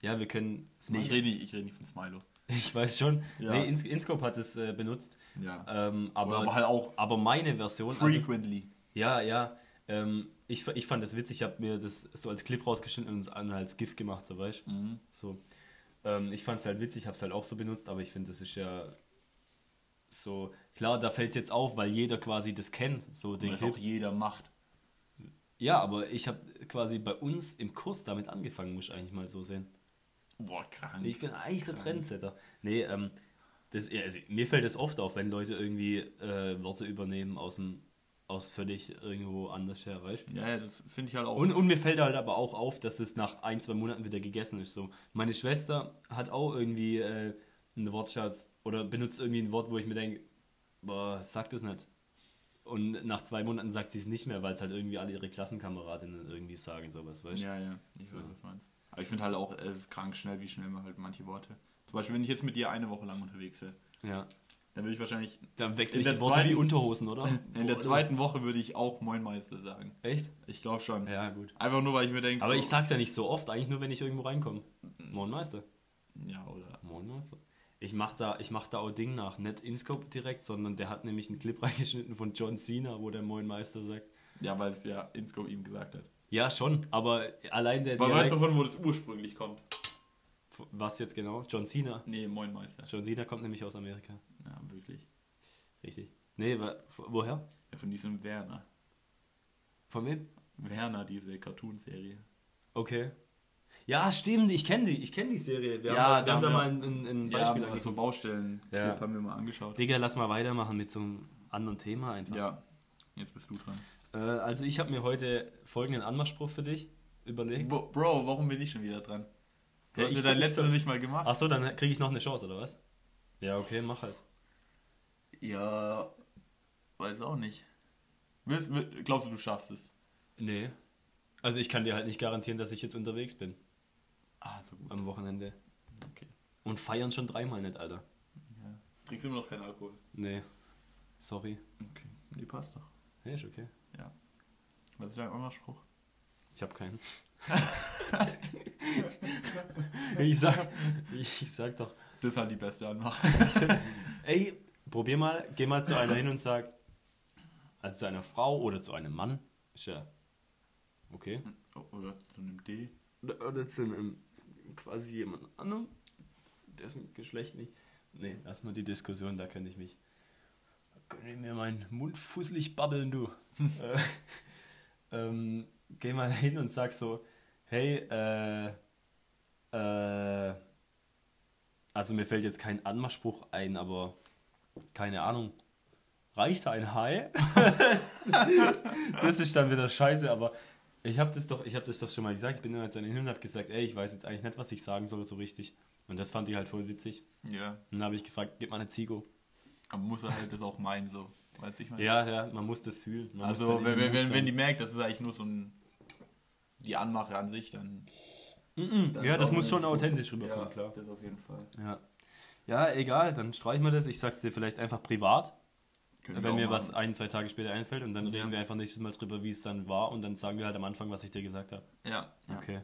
ja, wir können. Nee, ich rede nicht, ich rede nicht von Smilo. [laughs] Ich weiß schon. Ja. Nee, Ins Inscope hat es äh, benutzt. Ja. Ähm, aber, aber, halt auch aber meine Version. Also, frequently. ja, ja. Ähm, ich, ich fand das witzig. Ich habe mir das so als Clip rausgeschnitten und an als GIF gemacht, so weißt? Mhm. So. Ähm, ich fand es halt witzig, habe es halt auch so benutzt, aber ich finde, das ist ja so, klar, da fällt es jetzt auf, weil jeder quasi das kennt, so den Clip. auch jeder macht. Ja, aber ich habe quasi bei uns im Kurs damit angefangen, muss ich eigentlich mal so sehen. Boah, krank. Ich bin eigentlich der Trendsetter. Nee, ähm, das, ja, also, mir fällt das oft auf, wenn Leute irgendwie äh, Worte übernehmen aus dem aus völlig irgendwo anders her, weißt du? ja, ja, das finde ich halt auch. Und, und mir fällt halt aber auch auf, dass das nach ein, zwei Monaten wieder gegessen ist. So. Meine Schwester hat auch irgendwie äh, einen Wortschatz oder benutzt irgendwie ein Wort, wo ich mir denke, boah, sag das nicht. Und nach zwei Monaten sagt sie es nicht mehr, weil es halt irgendwie alle ihre Klassenkameradinnen irgendwie sagen, sowas, weißt du? ja, ja, ich weiß, was du meinst. Aber ich finde halt auch, es ist krank schnell, wie schnell man halt manche Worte. Zum Beispiel, wenn ich jetzt mit dir eine Woche lang unterwegs bin, Ja. dann würde ich wahrscheinlich. Dann wechsle In ich der die Worte zweiten- wie Unterhosen, oder? [laughs] In der zweiten Woche würde ich auch Moin Meister sagen. Echt? Ich glaube schon. Ja, gut. Einfach nur, weil ich mir denke. Aber so, ich sag's ja nicht so oft, eigentlich nur, wenn ich irgendwo reinkomme. Moin Meister. Ja, oder. Moin Meister. Ich mach da, ich mach da auch Ding nach, nicht Inscope direkt, sondern der hat nämlich einen Clip [laughs] reingeschnitten von John Cena, wo der Moin Meister sagt. Ja, weil es ja Inscope ihm gesagt hat. Ja, schon, aber allein der Aber weißt Dialekt, du von wo das ursprünglich kommt? was jetzt genau? John Cena. Nee, Moin Meister. John Cena kommt nämlich aus Amerika. Ja, wirklich. Richtig. Nee, wa- woher? Ja, von diesem Werner. Von wem? Werner, diese Cartoon-Serie. Okay. Ja, stimmt, ich kenne die, ich kenne die Serie. Wir Ja, haben, wir da haben da mal ein, ein, ein Ja, Beispiel so angeguckt. Baustellen Ja. haben wir mal angeschaut. Digga, lass mal weitermachen mit so einem anderen Thema einfach. Ja, jetzt bist du dran. Äh, also ich habe mir heute folgenden Anmachspruch für dich überlegt. Bro, Bro, warum bin ich schon wieder dran? Du Ja, hast ich ja so- dein letztes noch nicht mal gemacht. Achso, dann kriege ich noch eine Chance, oder was? Ja, okay, mach halt. Ja, weiß auch nicht. Willst, will- glaubst du, du schaffst es? Nee. Also ich kann dir halt nicht garantieren, dass ich jetzt unterwegs bin Ah, so gut. am Wochenende. Okay. Und feiern schon dreimal nicht, Alter. Ja. Trinkst du immer noch keinen Alkohol? Nee. Sorry. Okay. Nee, passt doch. Ja, ist okay. Ja. Was ist dein Anmachspruch? Ich habe keinen. [laughs] ich sag, ich, ich sag doch, Das ist halt die beste Anmach. [laughs] ey, probier mal, geh mal zu einer hin und sag, also zu einer Frau oder zu einem Mann, ist ja okay. Oder zu einem D. Oder, oder zu einem quasi jemand anderem, dessen Geschlecht nicht. Nee, lass mal die Diskussion, da könnte ich mich. Ich mir meinen Mund fusselig babbeln, du. äh, [laughs] ähm, geh mal hin und sag so, hey, äh, äh, also mir fällt jetzt kein Anmachspruch ein, aber keine Ahnung. Reicht ein Hai? [laughs] das ist dann wieder scheiße, aber ich habe das doch, ich habe das doch schon mal gesagt. Ich bin dann jetzt an den hin und habe gesagt, ey, ich weiß jetzt eigentlich nicht, was ich sagen soll so richtig. Und das fand ich halt voll witzig. Ja. Und dann habe ich gefragt, gib mal eine Zigo. Man muss halt das auch meinen, so. Weißt du, ich meine? Ja, ja, man muss das fühlen. Man Also, wenn, wenn, wenn, wenn die merkt, das ist eigentlich nur so ein. Die Anmache an sich, dann. Mhm, dann ja, das muss schon gut. authentisch rüberkommen, ja, klar. Das auf jeden Fall. Ja. ja, egal, dann streichen wir das. Ich sag's dir vielleicht einfach privat, Können wenn mir machen. was ein, zwei Tage später einfällt und dann Ja. reden wir einfach nächstes Mal drüber, wie es dann war und dann sagen wir halt am Anfang, was ich dir gesagt habe. Ja. ja. Okay.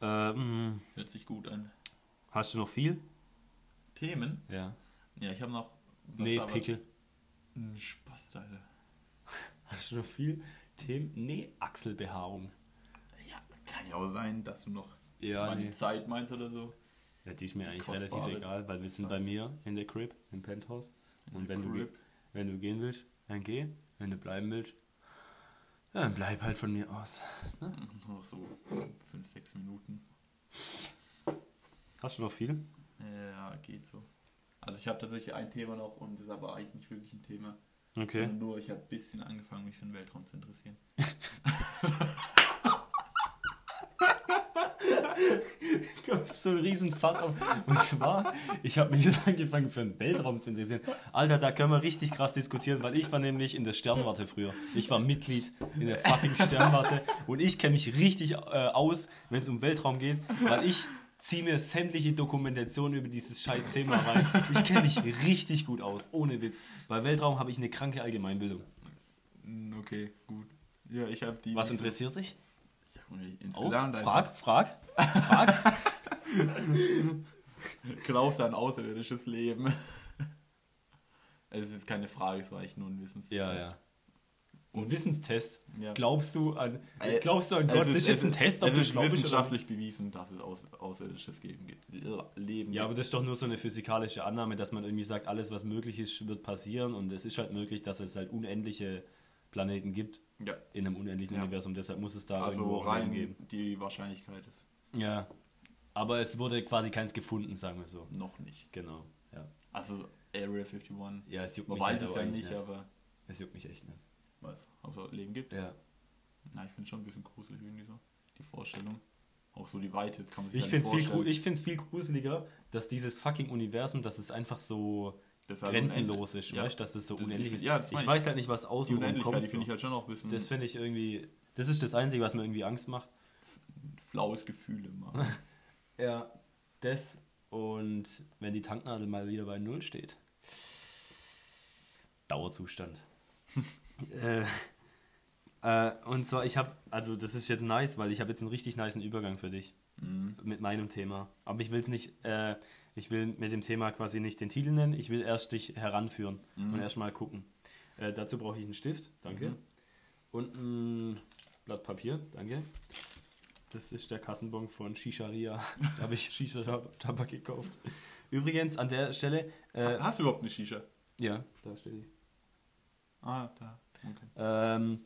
Ähm, Hört sich gut an. hast du noch viel? Themen? Ja. Ja, ich habe noch. Nee, Pickel. Hm, Spaß, Alter. [laughs] Hast du noch viel? Themen? Nee, Achselbehaarung. Ja, kann ja auch sein, dass du noch Ja, mal nee. die Zeit meinst oder so. Ja, die ist mir Die eigentlich relativ egal, weil wir sind bei mir in der Crib, im Penthouse. Und wenn du, wenn du gehen willst, dann geh. Wenn du bleiben willst, ja, dann bleib halt von mir aus. Ne? Noch so 5, 6 Minuten. Hast du noch viel? Ja, geht so. Also ich habe tatsächlich ein Thema noch und das ist aber eigentlich nicht wirklich ein Thema. Okay. Sondern nur, ich habe ein bisschen angefangen, mich für den Weltraum zu interessieren. [laughs] so ein Riesenfass auf. Und zwar, ich habe mich jetzt angefangen für den Weltraum zu interessieren. Alter, da können wir richtig krass diskutieren, weil ich war nämlich in der Sternwarte früher. Ich war Mitglied in der fucking Sternwarte und ich kenne mich richtig äh, aus, wenn es um Weltraum geht, weil ich ziehe mir sämtliche Dokumentationen über dieses scheiß Thema rein. Ich kenne mich richtig gut aus, ohne Witz. Bei Weltraum habe ich eine kranke Allgemeinbildung. Hm, Okay, gut. Ja, ich habe die. Was interessiert dich? Ich Auf, insgesamt frag, frag, frag. [laughs] Glaubst du an außerirdisches Leben? [laughs] Es ist jetzt keine Frage, es war eigentlich nur ein Wissens. Ja, ja. Ein Wissenstest. Ja. Glaubst du an, Äh, glaubst du an es Gott? ist- das ist jetzt ein Test, ob es du ist schlau bist oder wissenschaftlich bewiesen, dass es Aus Außerirdisches geben gibt. Leben Ja, aber das ist doch nur so eine physikalische Annahme, dass man irgendwie sagt, alles, was möglich ist, wird passieren. Und es ist halt möglich, dass es halt unendliche Planeten gibt Ja. in einem unendlichen Ja. Universum. Deshalb muss es da Also irgendwo Leben rein geben. die Wahrscheinlichkeit ist Ja. Aber es wurde quasi keins gefunden, sagen wir so. noch nicht. Genau. Ja, Also Area 51. ja es juckt Man mich weiß halt es ja eigentlich nicht, aber Es juckt mich echt nicht. Was, ob es Leben gibt. Ja. Na, ich finde es schon ein bisschen gruselig irgendwie so. Die Vorstellung. Auch so die Weite, jetzt kann man sich Ich finde es nicht viel, vorstellen. ich find's viel gruseliger, dass dieses fucking Universum, dass es einfach so Das ist halt grenzenlos unendlich. ist, Ja. weißt du, dass das so Das- unendlich ich- ist. ja, das ich meine ich. weiß halt nicht, was außen kommt. die finde ich halt schon auch ein bisschen Das finde ich irgendwie, das ist das Einzige, was mir irgendwie Angst macht. flaues Gefühl immer. [laughs] Ja, das und wenn die Tanknadel mal wieder bei Null steht. Dauerzustand. [laughs] äh, äh, und zwar, ich habe, also das ist jetzt nice, weil ich habe jetzt einen richtig niceen Übergang für dich Mhm. mit meinem Thema. Aber ich will es nicht, äh, ich will mit dem Thema quasi nicht den Titel nennen, ich will erst dich heranführen Mhm. und erst mal gucken. Äh, dazu brauche ich einen Stift, danke. Mhm. Und ein Blatt Papier, danke. Das ist der Kassenbon von Shisharia. [laughs] da habe ich Shisha-Tabak gekauft. Übrigens, an der Stelle, äh, Hast du überhaupt eine Shisha? ja, da steht die. Ah, da. Okay. Ähm,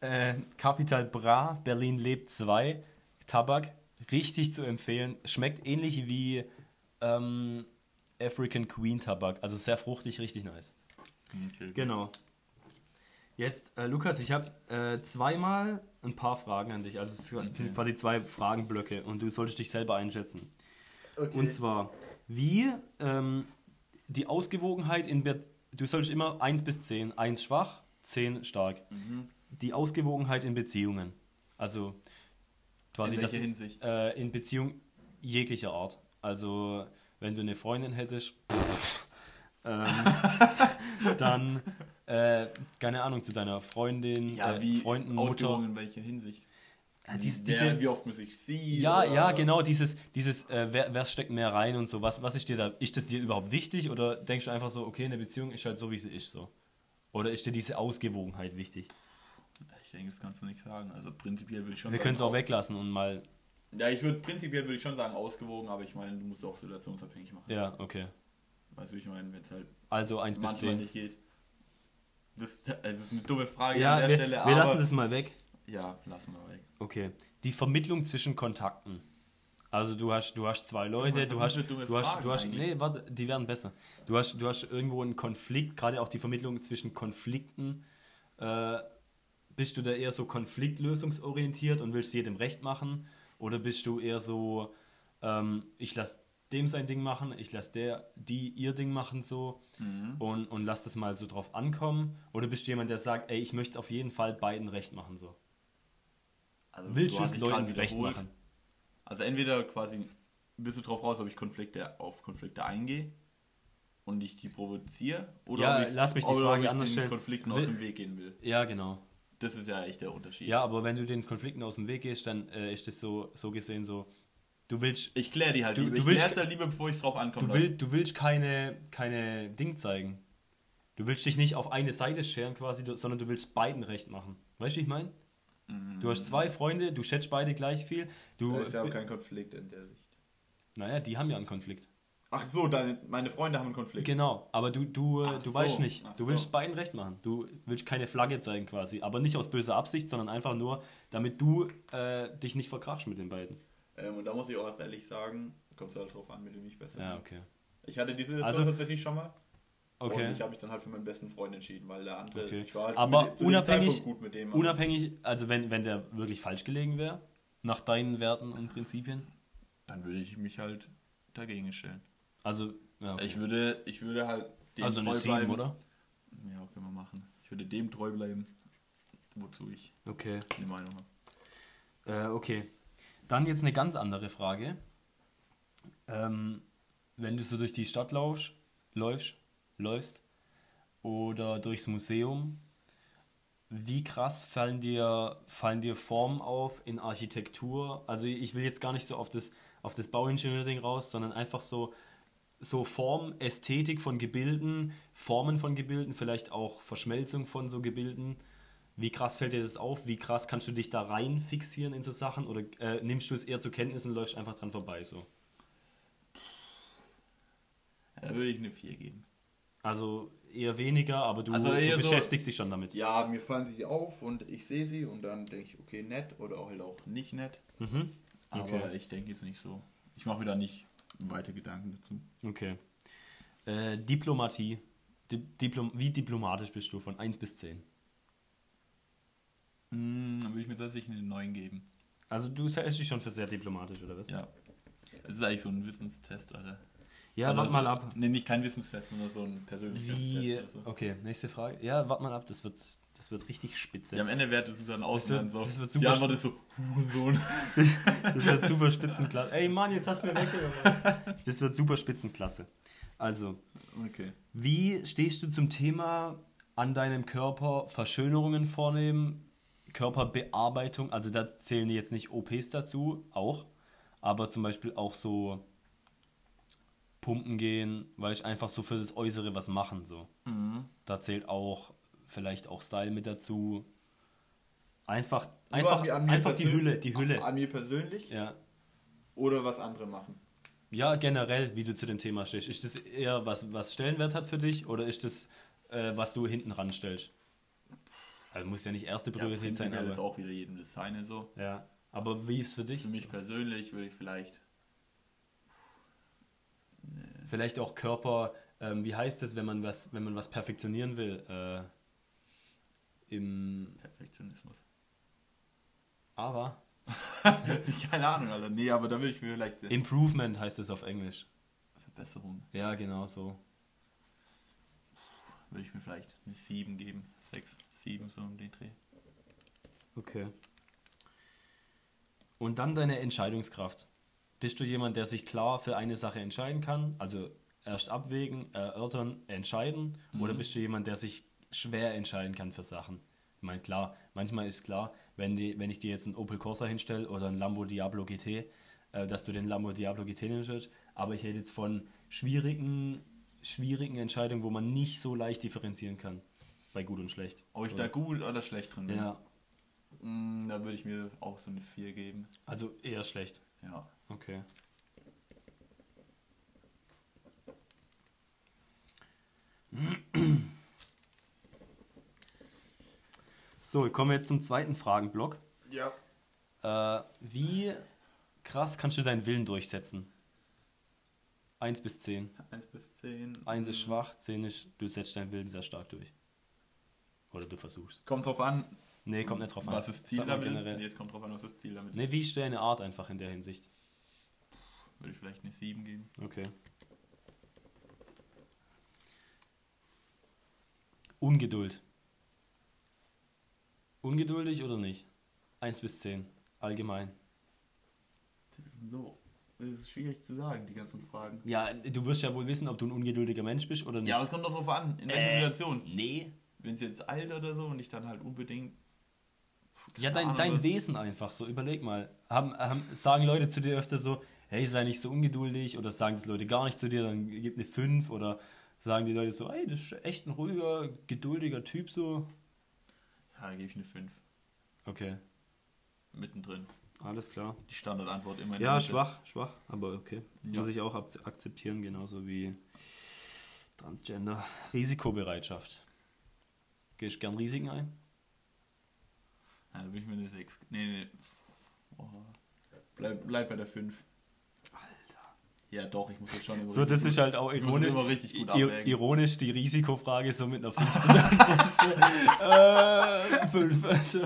äh, Capital Bra, Berlin lebt 2, Tabak, richtig zu empfehlen. Schmeckt ähnlich wie ähm, African Queen Tabak, also sehr fruchtig, richtig nice. okay. Genau. Jetzt, äh, Lukas, ich habe äh, zweimal ein paar Fragen an dich. Also es sind Okay. quasi zwei Fragenblöcke und du solltest dich selber einschätzen. Okay. Und zwar, wie ähm, die Ausgewogenheit in Be Du sollst immer 1 bis 10, 1 schwach, 10 stark. Mhm. Die Ausgewogenheit in Beziehungen. Also quasi In das Hinsicht? äh, in Beziehung jeglicher Art. Also wenn du eine Freundin hättest, ähm, [laughs] dann äh, keine Ahnung zu deiner Freundin, Ja, äh, wie Freunden, Ausgewogen Mutter. in welcher Hinsicht? Ja, dies- Wer- diese, wie oft muss ich sie? ja, oder- ja, genau, dieses, dieses äh, wer, wer steckt mehr rein und so. Was, was ist dir da, ist das dir überhaupt wichtig oder denkst du einfach so, okay, eine Beziehung ist halt so, wie sie ist so? Oder ist dir diese Ausgewogenheit wichtig? Ich denke, das kannst du nicht sagen. Also prinzipiell würde ich schon Wir können es auch weglassen und mal, Ja, ich würde prinzipiell würde ich schon sagen ausgewogen, aber ich meine, du musst auch situationsabhängig machen. ja, okay. Weißt du, ich meine, wenn es halt Also 1 bis manchmal 10. nicht geht. Das, das ist eine dumme Frage Ja, an der wir, Stelle, wir lassen das mal weg. ja, lassen wir weg. Okay. Die Vermittlung zwischen Kontakten. Also du hast, du hast zwei Leute, du hast, du hast, du hast, nee, warte, die werden besser. Du hast, du hast irgendwo einen Konflikt, gerade auch die Vermittlung zwischen Konflikten. Äh, bist du da eher so konfliktlösungsorientiert und willst jedem recht machen? Oder bist du eher so, ähm, ich lasse dem sein Ding machen, ich lasse der, die ihr Ding machen so Mhm. und, und lass das mal so drauf ankommen? Oder bist du jemand, der sagt, ey, ich möchte es auf jeden Fall beiden recht machen so? Also, Willst du es Leuten recht machen? Also entweder quasi bist du drauf raus, ob ich Konflikte auf Konflikte eingehe und ich die provoziere oder Ja, ob ich, lass mich die Frage ich anders den stellen. Konflikten aus dem Weg gehen will. Ja, genau. Das ist ja echt der Unterschied. Ja, aber wenn du den Konflikten aus dem Weg gehst, dann äh, ist das so, so gesehen so, du willst, Ich kläre die halt Du- lieber. du ich willst- halt lieber, bevor ich drauf ankomme. du, will, du willst keine, keine Ding zeigen. Du willst dich nicht auf eine Seite scheren quasi, sondern du willst beiden recht machen. Weißt du, wie ich meine? Du hast zwei Freunde, du schätzt beide gleich viel. Du, Da ist ja auch kein Konflikt in der Sicht. naja, die haben ja einen Konflikt. Ach so, deine, meine Freunde haben einen Konflikt. Genau, aber du, du, äh, Ach du so, weißt nicht. ach Du so. willst beiden recht machen. Du willst keine Flagge zeigen quasi. Aber nicht aus böser Absicht, sondern einfach nur, damit du äh, dich nicht verkrachst mit den beiden. Ähm, und da muss ich auch ehrlich sagen, kommt es halt drauf an, mit dem ich besser Ja, okay. Ich hatte diese Also- Situation tatsächlich schon mal. Okay. Und ich habe mich dann halt für meinen besten Freund entschieden, weil der andere, Okay. ich war halt Aber mit, unabhängig- gut mit dem. Unabhängig, also wenn, wenn der wirklich falsch gelegen wäre, nach deinen Werten und Prinzipien. Dann würde ich mich halt dagegen stellen. Also, ja, okay. Ich würde, ich würde halt dem also eine treu 7, bleiben. oder? Ja, können wir machen. Ich würde dem treu bleiben, wozu ich Okay. die Meinung habe. Äh, okay. Dann jetzt eine ganz andere Frage. Ähm, wenn du so durch die Stadt laufst, läufst, läufst oder durchs Museum, wie krass fallen dir, fallen dir Formen auf in Architektur? Also ich will jetzt gar nicht so auf das, auf das Bauingenieur-Ding raus, sondern einfach so, so Form, Ästhetik von Gebilden, Formen von Gebilden, vielleicht auch Verschmelzung von so Gebilden. Wie krass fällt dir das auf? Wie krass kannst du dich da rein fixieren in so Sachen? Oder äh, nimmst du es eher zur Kenntnis und läufst einfach dran vorbei? So? Da würde ich eine 4 geben. Also eher weniger, aber du, Also du so- beschäftigst dich schon damit. Ja, mir fallen sie auf und ich sehe sie und dann denke ich, okay, nett oder halt auch Nicht nett, Mhm. aber Okay. ich denke jetzt nicht so. Ich mache mir da nicht weiter Gedanken dazu. Okay. Äh, Diplomatie. Di Diplom wie diplomatisch bist du von 1 bis 10? Hm, dann würde ich mir tatsächlich eine 9 geben. Also du hältst dich schon für sehr diplomatisch, oder was? Ja. Es ist eigentlich so ein Wissenstest, Alter. Ja, Oder warte mal ab. Nee, nicht kein Wissenstest, sondern so ein Persönlichkeitstest Wie, so. okay, nächste Frage. Ja, warte mal ab, das wird, das wird richtig spitze. Ja, am Ende wertet es dann aus Das wird- so. das wird die super Antwort ist so, Hurensohn. [laughs] Das wird super Spitzenklasse. Ey Mann, jetzt hast du mir weggenommen. Das wird super Spitzenklasse. Also, Okay. wie stehst du zum Thema an deinem Körper Verschönerungen vornehmen, Körperbearbeitung? Also da zählen jetzt nicht OPs dazu, auch, aber zum Beispiel auch so Pumpen gehen, weil ich einfach so für das Äußere was machen so. Mhm. Da zählt auch vielleicht auch Style mit dazu. Einfach, Nur einfach, an mir- an mir einfach die Hülle, die Hülle. An mir persönlich Ja. oder was andere machen. Ja, generell, wie du zu dem Thema stehst. Ist das eher was, was Stellenwert hat für dich oder ist das, äh, was du hinten ranstellst? Also muss ja nicht erste Ja, Priorität sein, prinzipiell ist auch wieder jedem das seine so. ja. aber wie ist es für dich? Für mich persönlich würde ich vielleicht Vielleicht auch Körper, ähm, wie heißt es, wenn man was, wenn man was perfektionieren will? Äh, Im Perfektionismus. aber [laughs] Keine Ahnung, Alter. Nee, aber da würde ich mir vielleicht eine Improvement heißt es auf Englisch. Verbesserung. Ja, genau so. Würde ich mir vielleicht eine 7 geben. 6, 7, so um den Dreh. Okay. Und dann deine Entscheidungskraft. Bist du jemand, der sich klar für eine Sache entscheiden kann? Also erst abwägen, erörtern, entscheiden? Oder bist du jemand, der sich schwer entscheiden kann für Sachen? Ich meine, klar, manchmal ist klar, wenn, die, wenn ich dir jetzt einen Opel Corsa hinstelle oder einen Lambo Diablo GT, äh, dass du den Lambo Diablo GT würdest. Aber ich rede jetzt von schwierigen, schwierigen Entscheidungen, wo man nicht so leicht differenzieren kann. Bei gut und schlecht. Ob ich da gut oder schlecht drin bin? Ja, Mm, Da würde ich mir auch so eine 4 geben. also eher schlecht. Ja. Okay. So, wir kommen jetzt zum zweiten Fragenblock. Ja. Äh, wie krass kannst du deinen Willen durchsetzen? 1 bis 10. 1 bis 10. 1 ist schwach, 10 ist, du setzt deinen Willen sehr stark durch. Oder du versuchst. Kommt drauf an, Nee, kommt nicht drauf an. was das Ziel damit ist. generell. Nee, jetzt kommt drauf an, was das Ziel damit Nee, ist. wie ist deine Art einfach in der Hinsicht? Würde ich vielleicht eine 7 geben. Okay. Ungeduld. Ungeduldig oder nicht? 1 bis 10. Allgemein. Das ist so. Das ist schwierig zu sagen, die ganzen Fragen. Ja, du wirst ja wohl wissen, ob du ein ungeduldiger Mensch bist oder nicht. Ja, aber es kommt doch drauf an, in welcher Äh, Situation. Nee. Wenn es jetzt alt oder so und ich dann halt unbedingt. Ja, dein, dein Wesen einfach so. Überleg mal. Haben, haben, sagen Leute zu dir öfter so, hey, sei nicht so ungeduldig oder sagen das Leute gar nicht zu dir, dann gib eine 5 oder sagen die Leute so, hey, das ist echt ein ruhiger, geduldiger Typ so. Ja, gebe ich eine 5. Okay, Mittendrin. alles klar. Die Standardantwort immer Ja, schwach, schwach, aber okay. Ja. Muss ich auch ak- akzeptieren, genauso wie Transgender. Risikobereitschaft. Gehst du gern Risiken ein? Ja, da bin ich mir eine 6. Nee, nee. Oh. Bleib, bleib bei der 5. Ja, doch, ich muss jetzt schon So, das ist halt auch ironisch. ironisch die Risikofrage so mit einer 5 zu beantworten. [laughs] äh, 5. Also,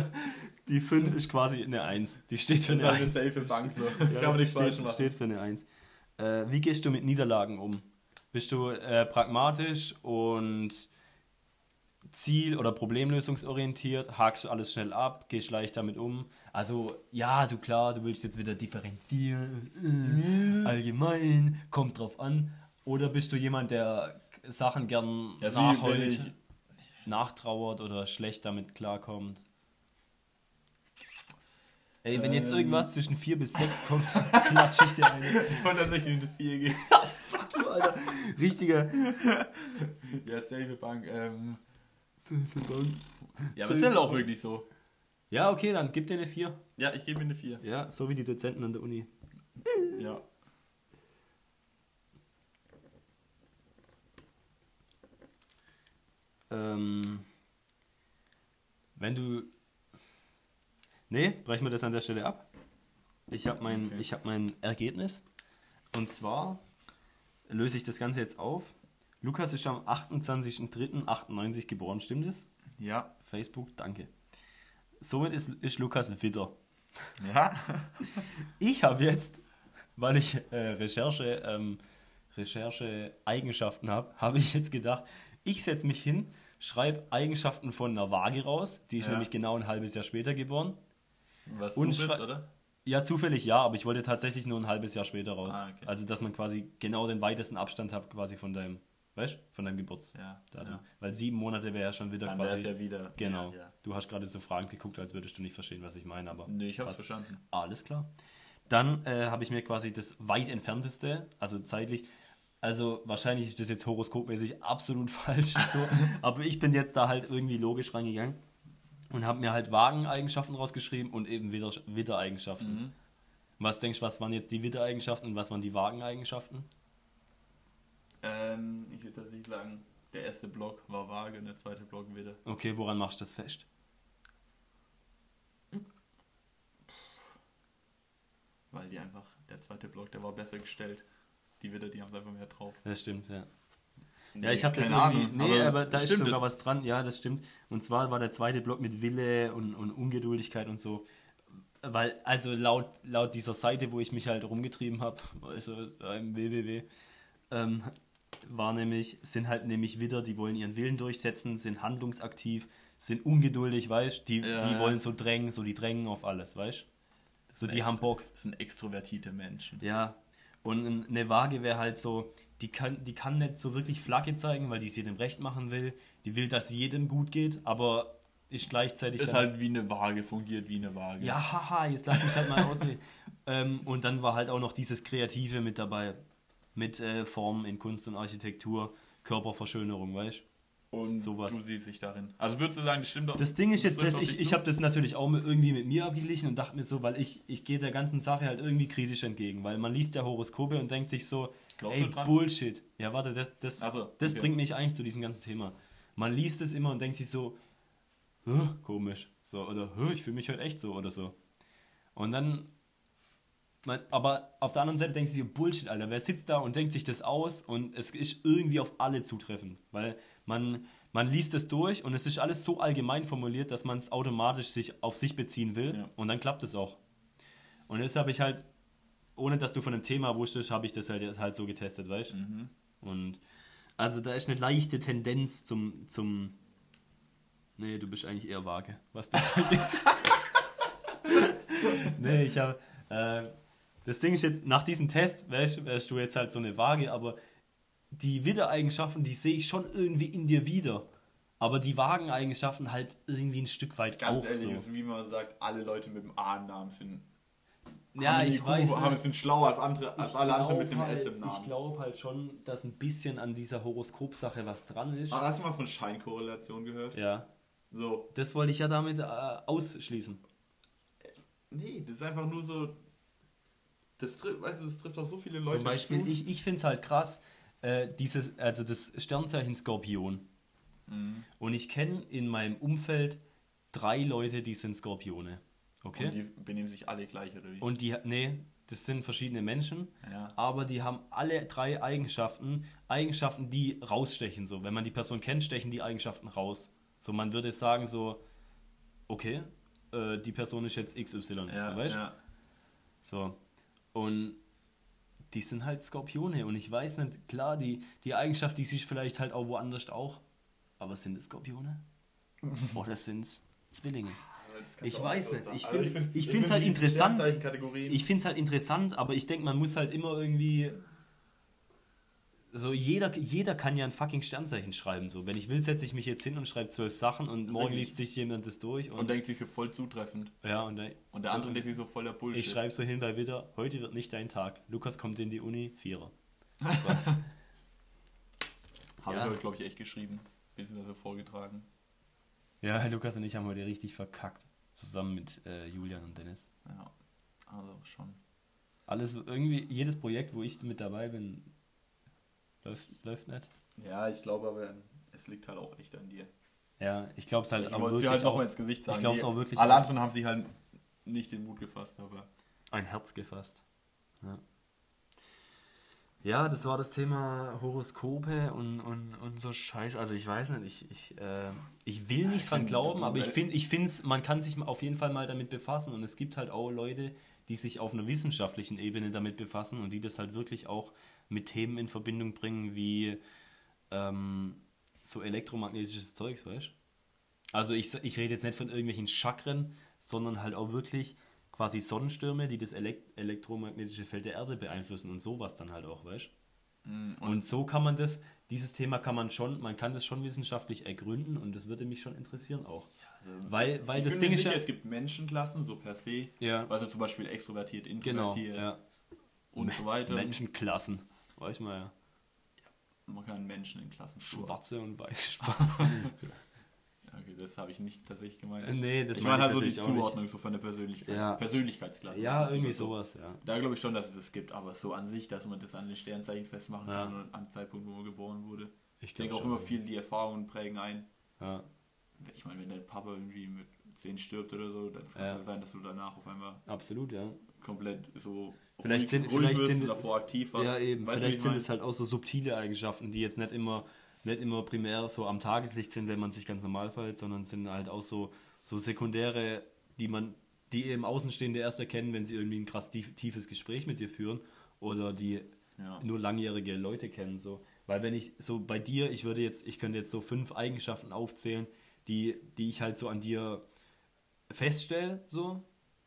die 5 ist quasi eine 1. Die steht für eine Ja, eine 1. safe Bank so. [laughs] Ja, Kann man falsch steht, machen. steht für eine 1. Äh, wie gehst du mit Niederlagen um? Bist du äh, pragmatisch und ziel- oder problemlösungsorientiert? Hakst du alles schnell ab? Gehst leicht damit um? Also, ja, du klar, du willst jetzt wieder differenzieren, äh, allgemein, kommt drauf an. Oder bist du jemand, der Sachen gern Ja, so wie wenn nachholt, ich- nachtrauert oder schlecht damit klarkommt? Ey, wenn jetzt Ähm. irgendwas zwischen 4 bis 6 kommt, [laughs] klatsch ich dir eine. Ich wollte tatsächlich eine 4 geben. Alter. Richtiger. Ja, safe Bank. Ähm, Ja, aber ist ja auch wirklich so. Ja, okay, dann gib dir eine 4. Ja, ich gebe mir eine 4. Ja, so wie die Dozenten an der Uni. Ja. Ähm, wenn du. Nee, brechen wir das an der Stelle ab. Ich habe mein, Okay. ich hab mein Ergebnis. Und zwar löse ich das Ganze jetzt auf. Lukas ist am 28.03.98 geboren, stimmt es? Ja. Facebook, danke. Somit ist, ist Lukas Witter. Ja. [laughs] Ich habe jetzt, weil ich äh, Recherche, ähm, Recherche-Eigenschaften habe, habe ich jetzt gedacht, ich setze mich hin, schreibe Eigenschaften von einer Waage raus. Die ist Ja. nämlich genau ein halbes Jahr später geboren. Was Und du bist, oder? Ja, zufällig ja, aber ich wollte tatsächlich nur ein halbes Jahr später raus. Ah, okay. Also, dass man quasi genau den weitesten Abstand hat, quasi von deinem, weißt von deinem Geburtsdatum. Ja. Weil sieben Monate wäre ja schon wieder Dann quasi. ja wieder. Genau. Ja. Du hast gerade so Fragen geguckt, als würdest du nicht verstehen, was ich meine, aber. Nee, ich hab's verstanden. Alles klar. Dann äh, habe ich mir quasi das weit entfernteste, also zeitlich, also wahrscheinlich ist das jetzt horoskopmäßig absolut [laughs] falsch, so, aber ich bin jetzt da halt irgendwie logisch reingegangen und habe mir halt Wageneigenschaften rausgeschrieben und eben Witter, Wittereigenschaften. Mhm. Was denkst du, was waren jetzt die Wittereigenschaften und was waren die Wageneigenschaften? Ähm, ich würde tatsächlich sagen, der erste Block war vage und der zweite Block wieder. Okay, woran machst du das fest? Weil die einfach, der zweite Block, der war besser gestellt. Die wieder, die haben es einfach mehr drauf. Das stimmt, ja. Nee, Ja, ich habe das irgendwie. Ahnung, Nee, aber, da ist sogar es. was dran. Ja, das stimmt. Und zwar war der zweite Block mit Wille und, und Ungeduldigkeit und so. Weil, also laut, laut dieser Seite, wo ich mich halt rumgetrieben habe, also im www, ähm, war nämlich, sind halt nämlich wieder, die wollen ihren Willen durchsetzen, sind handlungsaktiv, sind ungeduldig, weißt die, Ja, die ja. wollen so drängen, so die drängen auf alles, weißt So die haben Bock. Das sind extrovertierte Menschen. Ja, und eine Waage wäre halt so, die kann, die kann nicht so wirklich Flagge zeigen, weil die es jedem recht machen will. Die will, dass jedem gut geht, aber ist gleichzeitig. Ist dann- halt wie eine Waage, fungiert wie eine Waage. ja, haha, jetzt lass mich halt mal [laughs] ausreden. ähm, und dann war halt auch noch dieses Kreative mit dabei. Mit äh, Formen in Kunst und Architektur, Körperverschönerung, weißt Und sowas. du siehst dich darin. Also würdest du sagen, das stimmt doch. Das Ding ist jetzt, das, ich, ich habe das natürlich auch mit, irgendwie mit mir abgeglichen und dachte mir so, weil ich, ich gehe der ganzen Sache halt irgendwie kritisch entgegen, weil man liest ja Horoskope und denkt sich so, Glaubst ey, du? Bullshit. Ja, warte, das, das, so, das okay. bringt mich eigentlich zu diesem ganzen Thema. Man liest es immer und denkt sich so, "Hä, komisch, so, oder "Hä, ich fühle mich heute echt so oder so. Und dann, man, aber auf der anderen Seite denkt sich Bullshit, Alter, wer sitzt da und denkt sich das aus und es ist irgendwie auf alle zutreffend, weil man, man liest es durch und es ist alles so allgemein formuliert, dass man es automatisch sich auf sich beziehen will Ja. und dann klappt es auch. Und jetzt habe ich halt, ohne dass du von dem Thema wusstest, habe ich das halt, halt so getestet, weißt du? Mhm. Und also da ist eine leichte Tendenz zum, zum Nee, du bist eigentlich eher vage, was das angeht. [laughs] nee, ich habe äh, das Ding ist jetzt, nach diesem Test wärst, wärst du jetzt halt so eine Waage, aber die Widdereigenschaften, die sehe ich schon irgendwie in dir wieder. Aber die Wageneigenschaften halt irgendwie ein Stück weit Ganz auch ehrlich, so. ist wie man sagt, alle Leute mit dem A-Namen sind. Ja, ich IQ, weiß. Haben, ne? sind schlauer als, andere, als alle anderen mit S halt, im Namen. Ich glaube halt schon, dass ein bisschen an dieser Horoskopsache was dran ist. Aber hast du mal von Scheinkorrelation gehört? Ja, So, das wollte ich ja damit äh, ausschließen. nee, das ist einfach nur so. Das trifft, weißt du, das trifft auch so viele Leute. Zum Beispiel, zu. ich, ich finde es halt krass, äh, dieses, also das Sternzeichen Skorpion. Mhm. Und ich kenne in meinem Umfeld drei Leute, die sind Skorpione. Okay? Und die benehmen sich alle gleich, oder wie? Und die, nee, das sind verschiedene Menschen, ja. aber die haben alle drei Eigenschaften, Eigenschaften, die rausstechen. So, wenn man die Person kennt, stechen die Eigenschaften raus. So, man würde sagen so, okay, äh, die Person ist jetzt XY. Ja, so, weißt? ja. So. Und die sind halt Skorpione. Und ich weiß nicht, klar, die, die Eigenschaft, die sich vielleicht halt auch woanders auch. Aber sind es Skorpione? [laughs] Oder sind es Zwillinge? Kannst Ich weiß nicht. Ich Also find- find- ich find's halt interessant. Ich finde es halt interessant, aber ich denke, man muss halt immer irgendwie. So, jeder, jeder kann ja ein fucking Sternzeichen schreiben. So, wenn ich will, setze ich mich jetzt hin und schreibe zwölf Sachen und morgen liest sich jemand das durch. Und, und denkt sich voll zutreffend. ja, und, dann- Und der andere denkt sich so voll der Bullshit. Ich schreibe so hin bei Witter, heute wird nicht dein Tag. Lukas kommt in die Uni, Vierer. [laughs] Habe Ja. ich heute, glaube ich, echt geschrieben. Beziehungsweise vorgetragen. Ja, Lukas und ich haben heute richtig verkackt. Zusammen mit äh, Julian und Dennis. Ja, also schon. Alles irgendwie, jedes Projekt, wo ich mit dabei bin, läuft, läuft nicht. Ja, ich glaube aber, es liegt halt auch echt an dir. Ja, ich glaube es halt ich auch wollte wirklich. sie halt auch, nochmal ins Gesicht sagen. ich glaub's Die- auch wirklich Alle auch. anderen haben sich halt nicht den Mut gefasst, aber. ein Herz gefasst. Ja. ja, das war das Thema Horoskope und, und, und so Scheiß. Also ich weiß nicht, ich, ich, äh, ich will nicht ich dran glauben, aber ich finde, ich find's, man kann sich auf jeden Fall mal damit befassen. Und es gibt halt auch Leute, die sich auf einer wissenschaftlichen Ebene damit befassen und die das halt wirklich auch mit Themen in Verbindung bringen, wie ähm, so elektromagnetisches Zeugs, weißt Also ich, ich rede jetzt nicht von irgendwelchen Chakren, sondern halt auch wirklich quasi Sonnenstürme, die das elekt elektromagnetische Feld der Erde beeinflussen und sowas dann halt auch, weißt Und, Und so kann man das, dieses Thema kann man schon, man kann das schon wissenschaftlich ergründen und das würde mich schon interessieren auch. weil weil ich das Ding ist ja... es gibt Menschenklassen, so per se. Ja. Also zum Beispiel extrovertiert, Genau, introvertiert ja. und so weiter. Menschenklassen, weiß man ja. Man kann Menschen in Klassen. Schwarze und weiße [laughs] Spaß. Okay, das habe ich nicht tatsächlich gemeint. Äh, nee, das ich meine halt so die. Zuordnung so von der Persönlichkeit. Ja. Persönlichkeitsklasse. ja, irgendwie so. sowas, ja. Da glaube ich schon, dass es das gibt, aber so an sich, dass man das an den Sternzeichen festmachen Ja. kann und an den Zeitpunkt, wo man geboren wurde. Ich Ich denke auch immer viel, die Erfahrungen prägen ein. Ja, Ich meine, wenn dein Papa irgendwie mit 10 stirbt oder so, dann kann es Ja. halt sein, dass du danach auf einmal absolut, ja. Komplett so Vielleicht sind, ruhig vielleicht sind davor aktiv warst. Ja, eben. Weißt vielleicht ich sind es halt auch so subtile Eigenschaften, die jetzt nicht immer, nicht immer primär so am Tageslicht sind, wenn man sich ganz normal verhält, sondern sind halt auch so, so sekundäre, die man, die eben Außenstehende erst erkennen, wenn sie irgendwie ein krass tief, tiefes Gespräch mit dir führen oder die Ja. nur langjährige Leute kennen. So. Weil wenn ich so bei dir, ich würde jetzt, ich könnte jetzt so fünf Eigenschaften aufzählen, die, die ich halt so an dir feststelle, so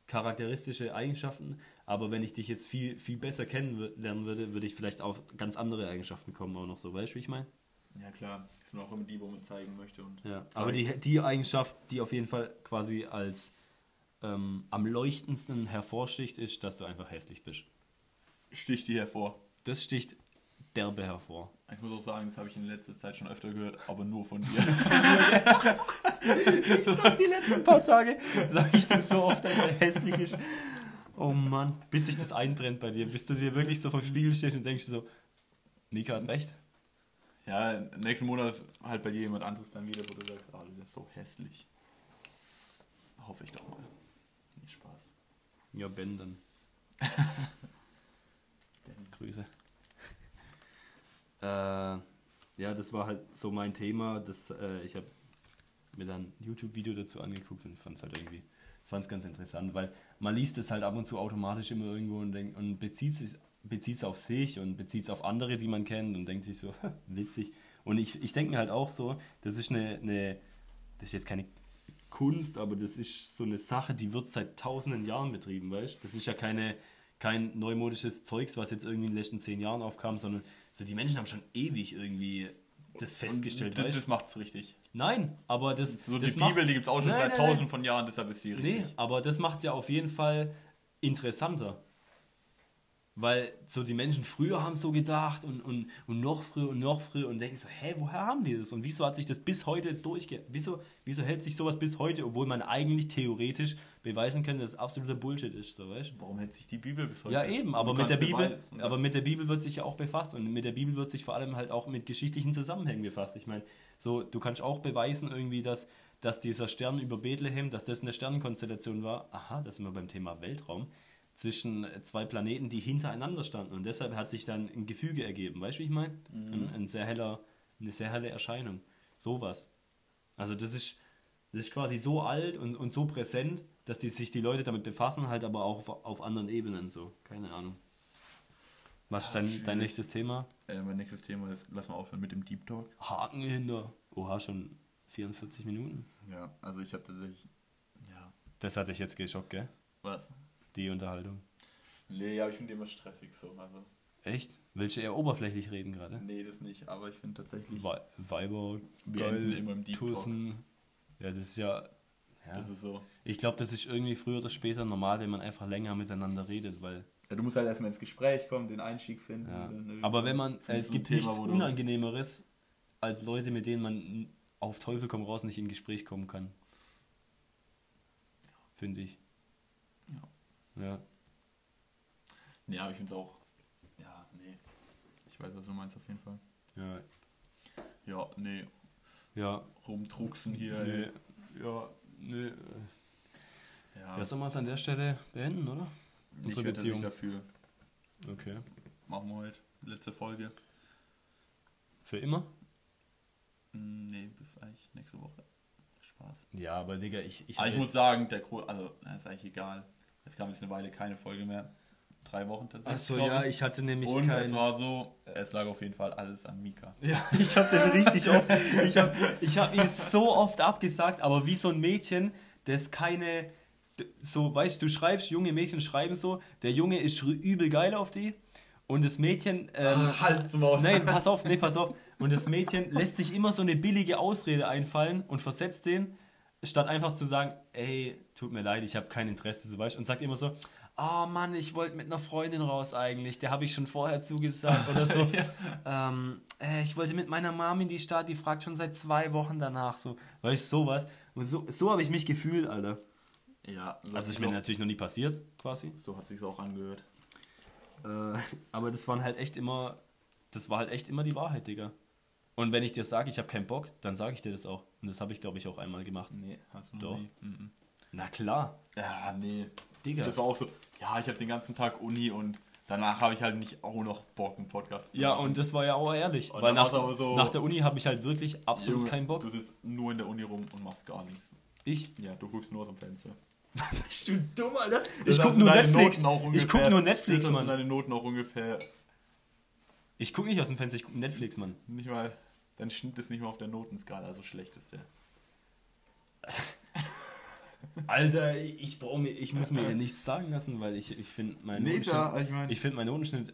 charakteristische Eigenschaften, aber wenn ich dich jetzt viel, viel besser kennenlernen würde, würde ich vielleicht auf ganz andere Eigenschaften kommen auch noch so, weißt du, wie ich meine? ja, klar. Das sind auch immer die, wo man zeigen möchte. Und Ja. Aber die, die Eigenschaft, die auf jeden Fall quasi als ähm, am leuchtendsten hervorsticht, ist, dass du einfach hässlich bist. sticht die hervor. Das sticht derbe hervor. Ich muss auch sagen, das habe ich in letzter Zeit schon öfter gehört, aber nur von dir. [laughs] Ich sag die letzten paar Tage, sag ich das so oft, dass er hässlich ist. Oh Mann, bis sich das einbrennt bei dir, bis du dir wirklich so vom Spiegel stehst und denkst so, Nika hat recht. ja, nächsten Monat ist halt bei dir jemand anderes dann wieder, wo du sagst, ah, du bist so hässlich. Hoffe ich doch mal. Nee, Spaß. Ja, Ben dann. [laughs] Grüße. Äh, ja, das war halt so mein Thema. Das, äh, ich habe mir dann ein YouTube-Video dazu angeguckt und fand es halt irgendwie fand's ganz interessant, weil man liest es halt ab und zu automatisch immer irgendwo und, denkt, und bezieht es bezieht's auf sich und bezieht es auf andere, die man kennt und denkt sich so, [laughs] witzig. Und ich, ich denke mir halt auch so, das ist eine, eine, das ist jetzt keine Kunst, aber das ist so eine Sache, die wird seit tausenden Jahren betrieben, weißt Das ist ja keine, kein neumodisches Zeugs, was jetzt irgendwie in den letzten zehn Jahren aufkam, sondern so die Menschen haben schon ewig irgendwie das festgestellt, Und das macht's richtig. Nein, aber das. So das die macht- Bibel, die gibt's auch schon Nein, seit nein, nein. tausenden von Jahren, deshalb ist die richtig. Nee, aber das macht ja auf jeden Fall interessanter. Weil so die Menschen früher haben so gedacht und, und, und noch früher und noch früher und denken so, hä, woher haben die das? Und wieso hat sich das bis heute durchge... Wieso, wieso hält sich sowas bis heute, obwohl man eigentlich theoretisch beweisen könnte, dass es absoluter Bullshit ist, so weißt? Warum hält sich die Bibel bis heute? Ja, eben, aber mit der Bibel, aber mit der Bibel wird sich ja auch befasst und mit der Bibel wird sich vor allem halt auch mit geschichtlichen Zusammenhängen befasst. Ich meine, so, du kannst auch beweisen irgendwie, dass, dass dieser Stern über Bethlehem, dass das eine Sternenkonstellation war. Aha, das sind wir beim Thema Weltraum. Zwischen zwei Planeten, die hintereinander standen. Und deshalb hat sich dann ein Gefüge ergeben. Weißt du, wie ich meine? Ein, ein sehr heller, eine sehr helle Erscheinung. Sowas. Also das ist, das ist quasi so alt und, und so präsent, dass die, sich die Leute damit befassen, halt aber auch auf, auf anderen Ebenen so. Keine Ahnung. Was ist dein, schwierig. dein nächstes Thema? Äh, mein nächstes Thema ist, lass mal aufhören mit dem Deep Talk. Haken hinter. Oha, schon 44 Minuten. Ja, also ich habe tatsächlich, ja, Das hatte ich jetzt geschockt, gell? was? Die Unterhaltung. Nee, aber ich finde immer stressig so. Also, Echt? Willst du eher oberflächlich reden gerade? nee, das nicht, aber ich finde tatsächlich, Wei- Weiber, geil. Tussen. Ja, das ist ja. ja. das ist so. Ich glaube, das ist irgendwie früher oder später normal, wenn man einfach länger miteinander redet, weil. Ja, du musst halt erstmal ins Gespräch kommen, den Einstieg finden. Ja. dann Aber wenn man, äh, es gibt Thema, nichts Unangenehmeres als Leute, mit denen man auf Teufel komm raus nicht in Gespräch kommen kann. Finde ich. Ja. Nee, aber ich finde es auch. Ja, nee. Ich weiß, was du meinst auf jeden Fall. Ja. Ja, nee. Ja. Rumdrucksen hier, Nee. ey. Ja. Nee. Ja, sollen wir es an der Stelle beenden, oder? ich unsere werde Beziehung. nicht dafür. Okay. Machen wir heute. Letzte Folge. Für immer? Hm, Nee, bis eigentlich nächste Woche. Spaß. Ja, aber Digga, ich. ich Aber ich muss sagen, der Gro also, ist eigentlich egal. Es kam jetzt eine Weile keine Folge mehr. Drei Wochen tatsächlich. Achso, ja, ich hatte nämlich Und kein. es war so, es lag auf jeden Fall alles an Mika. Ja, [laughs] ich habe den richtig oft, ich habe ich hab ihn so oft abgesagt, aber wie so ein Mädchen, das keine, so, weißt du, schreibst, junge Mädchen schreiben so, der Junge ist übel geil auf die und das Mädchen, ähm, Halsmaul. nein, pass auf, nee, pass auf, und das Mädchen lässt sich immer so eine billige Ausrede einfallen und versetzt den, statt einfach zu sagen, ey, tut mir leid, ich habe kein Interesse, so weißt und sagt immer so, oh Mann, ich wollte mit einer Freundin raus eigentlich, der habe ich schon vorher zugesagt oder so. [laughs] ähm, äh, ich wollte mit meiner Mom in die Stadt, die fragt schon seit zwei Wochen danach, so, weißt du, sowas. Und so, so habe ich mich gefühlt, Alter. Ja, so Also ist sich's mir natürlich noch nie passiert, quasi. So hat sich auch angehört. Äh, aber das waren halt echt immer, das war halt echt immer die Wahrheit, Digga. Und wenn ich dir sage, ich habe keinen Bock, dann sage ich dir das auch. Und das habe ich, glaube ich, auch einmal gemacht. Nee, hast du Doch. nie. Mhm. Na klar, Ja, nee. Digga. Das war auch so, ja, ich habe den ganzen Tag Uni und danach habe ich halt nicht auch noch Bock, einen Podcast zu Ja, machen. und das war ja auch ehrlich. Und weil nach, so- nach der Uni habe ich halt wirklich absolut Junge, keinen Bock. Du sitzt nur in der Uni rum und machst gar nichts. Ich? Ja, du guckst nur aus dem Fenster. [laughs] Bist du dumm, Alter? Ich guck nur Netflix. Ich ungefähr- guck nur Netflix, Mann. deine Noten auch ungefähr Ich guck nicht aus dem Fenster, ich guck Netflix, Mann. nicht mal, dein Schnitt ist nicht mal auf der Notenskala, so schlecht ist der. [laughs] Alter, ich, brauch mir, ich muss mir hier nichts sagen lassen, weil ich, ich finde meinen Nee, Notenschnitt, ich meine, ich find meinen Notenschnitt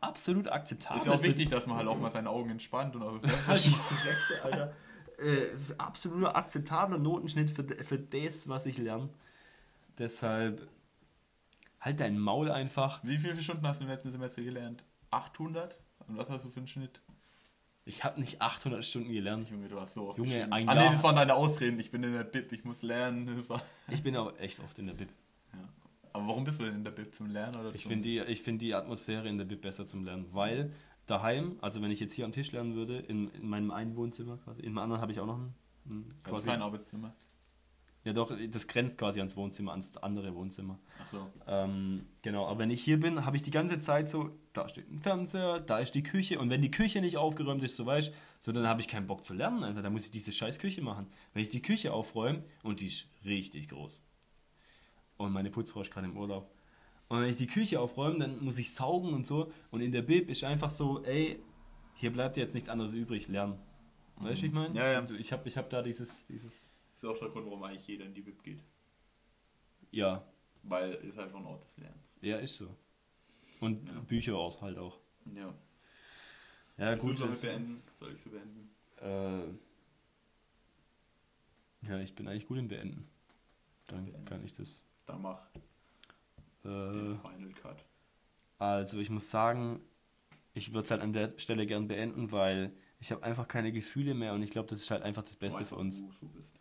absolut akzeptabel. ist ja auch wichtig, dass man halt auch mal seine Augen entspannt und auch Halt Fresse, Alter. Äh, absoluter akzeptabler Notenschnitt für, für das, was ich lerne. Deshalb halt dein Maul einfach. Wie viele Stunden hast du im letzten Semester gelernt? 800? Und was hast du für einen Schnitt? Ich habe nicht 800 Stunden gelernt. Junge, du hast so oft Junge, ein Ah nee, Jahr- das waren deine Ausreden. Ich bin in der Bib, ich muss lernen. [laughs] Ich bin aber echt oft in der Bib. ja. Aber warum bist du denn in der Bib? Zum Lernen oder Ich finde die, ich find die Atmosphäre in der Bib besser zum Lernen, weil daheim, also wenn ich jetzt hier am Tisch lernen würde, in, in meinem einen Wohnzimmer quasi, in meinem anderen habe ich auch noch ein, ein Also quasi, kein Arbeitszimmer. Ja doch, das grenzt quasi ans Wohnzimmer, ans andere Wohnzimmer. Achso. Ähm, genau, aber wenn ich hier bin, habe ich die ganze Zeit so, da steht ein Fernseher, da ist die Küche und wenn die Küche nicht aufgeräumt ist, so weißt so dann habe ich keinen Bock zu lernen, einfach. Da muss ich diese scheiß Küche machen. Wenn ich die Küche aufräume und die ist richtig groß. Und meine Putzfrau ist gerade im Urlaub. Und wenn ich die Küche aufräume, dann muss ich saugen und so. Und in der Bib ist einfach so, ey, hier bleibt jetzt nichts anderes übrig, lernen. Weißt du, wie ich meine? Ja, ja. Ich habe ich hab da dieses, dieses, Das ist auch der Grund, warum eigentlich jeder in die Bib geht. ja, Weil ist halt ein Ort des Lernens. ja, ist so. Und Ja. Bücherort halt auch. Ja. Ja, Willst du gut. damit das- beenden? Soll ich sie beenden? Äh, ja, ich bin eigentlich gut im Beenden. Dann Beenden. kann ich das. Dann mach Äh, den Final Cut. also ich muss sagen, ich würde es halt an der Stelle gern beenden, weil ich habe einfach keine Gefühle mehr und ich glaube, das ist halt einfach das Beste für uns. Du so bist.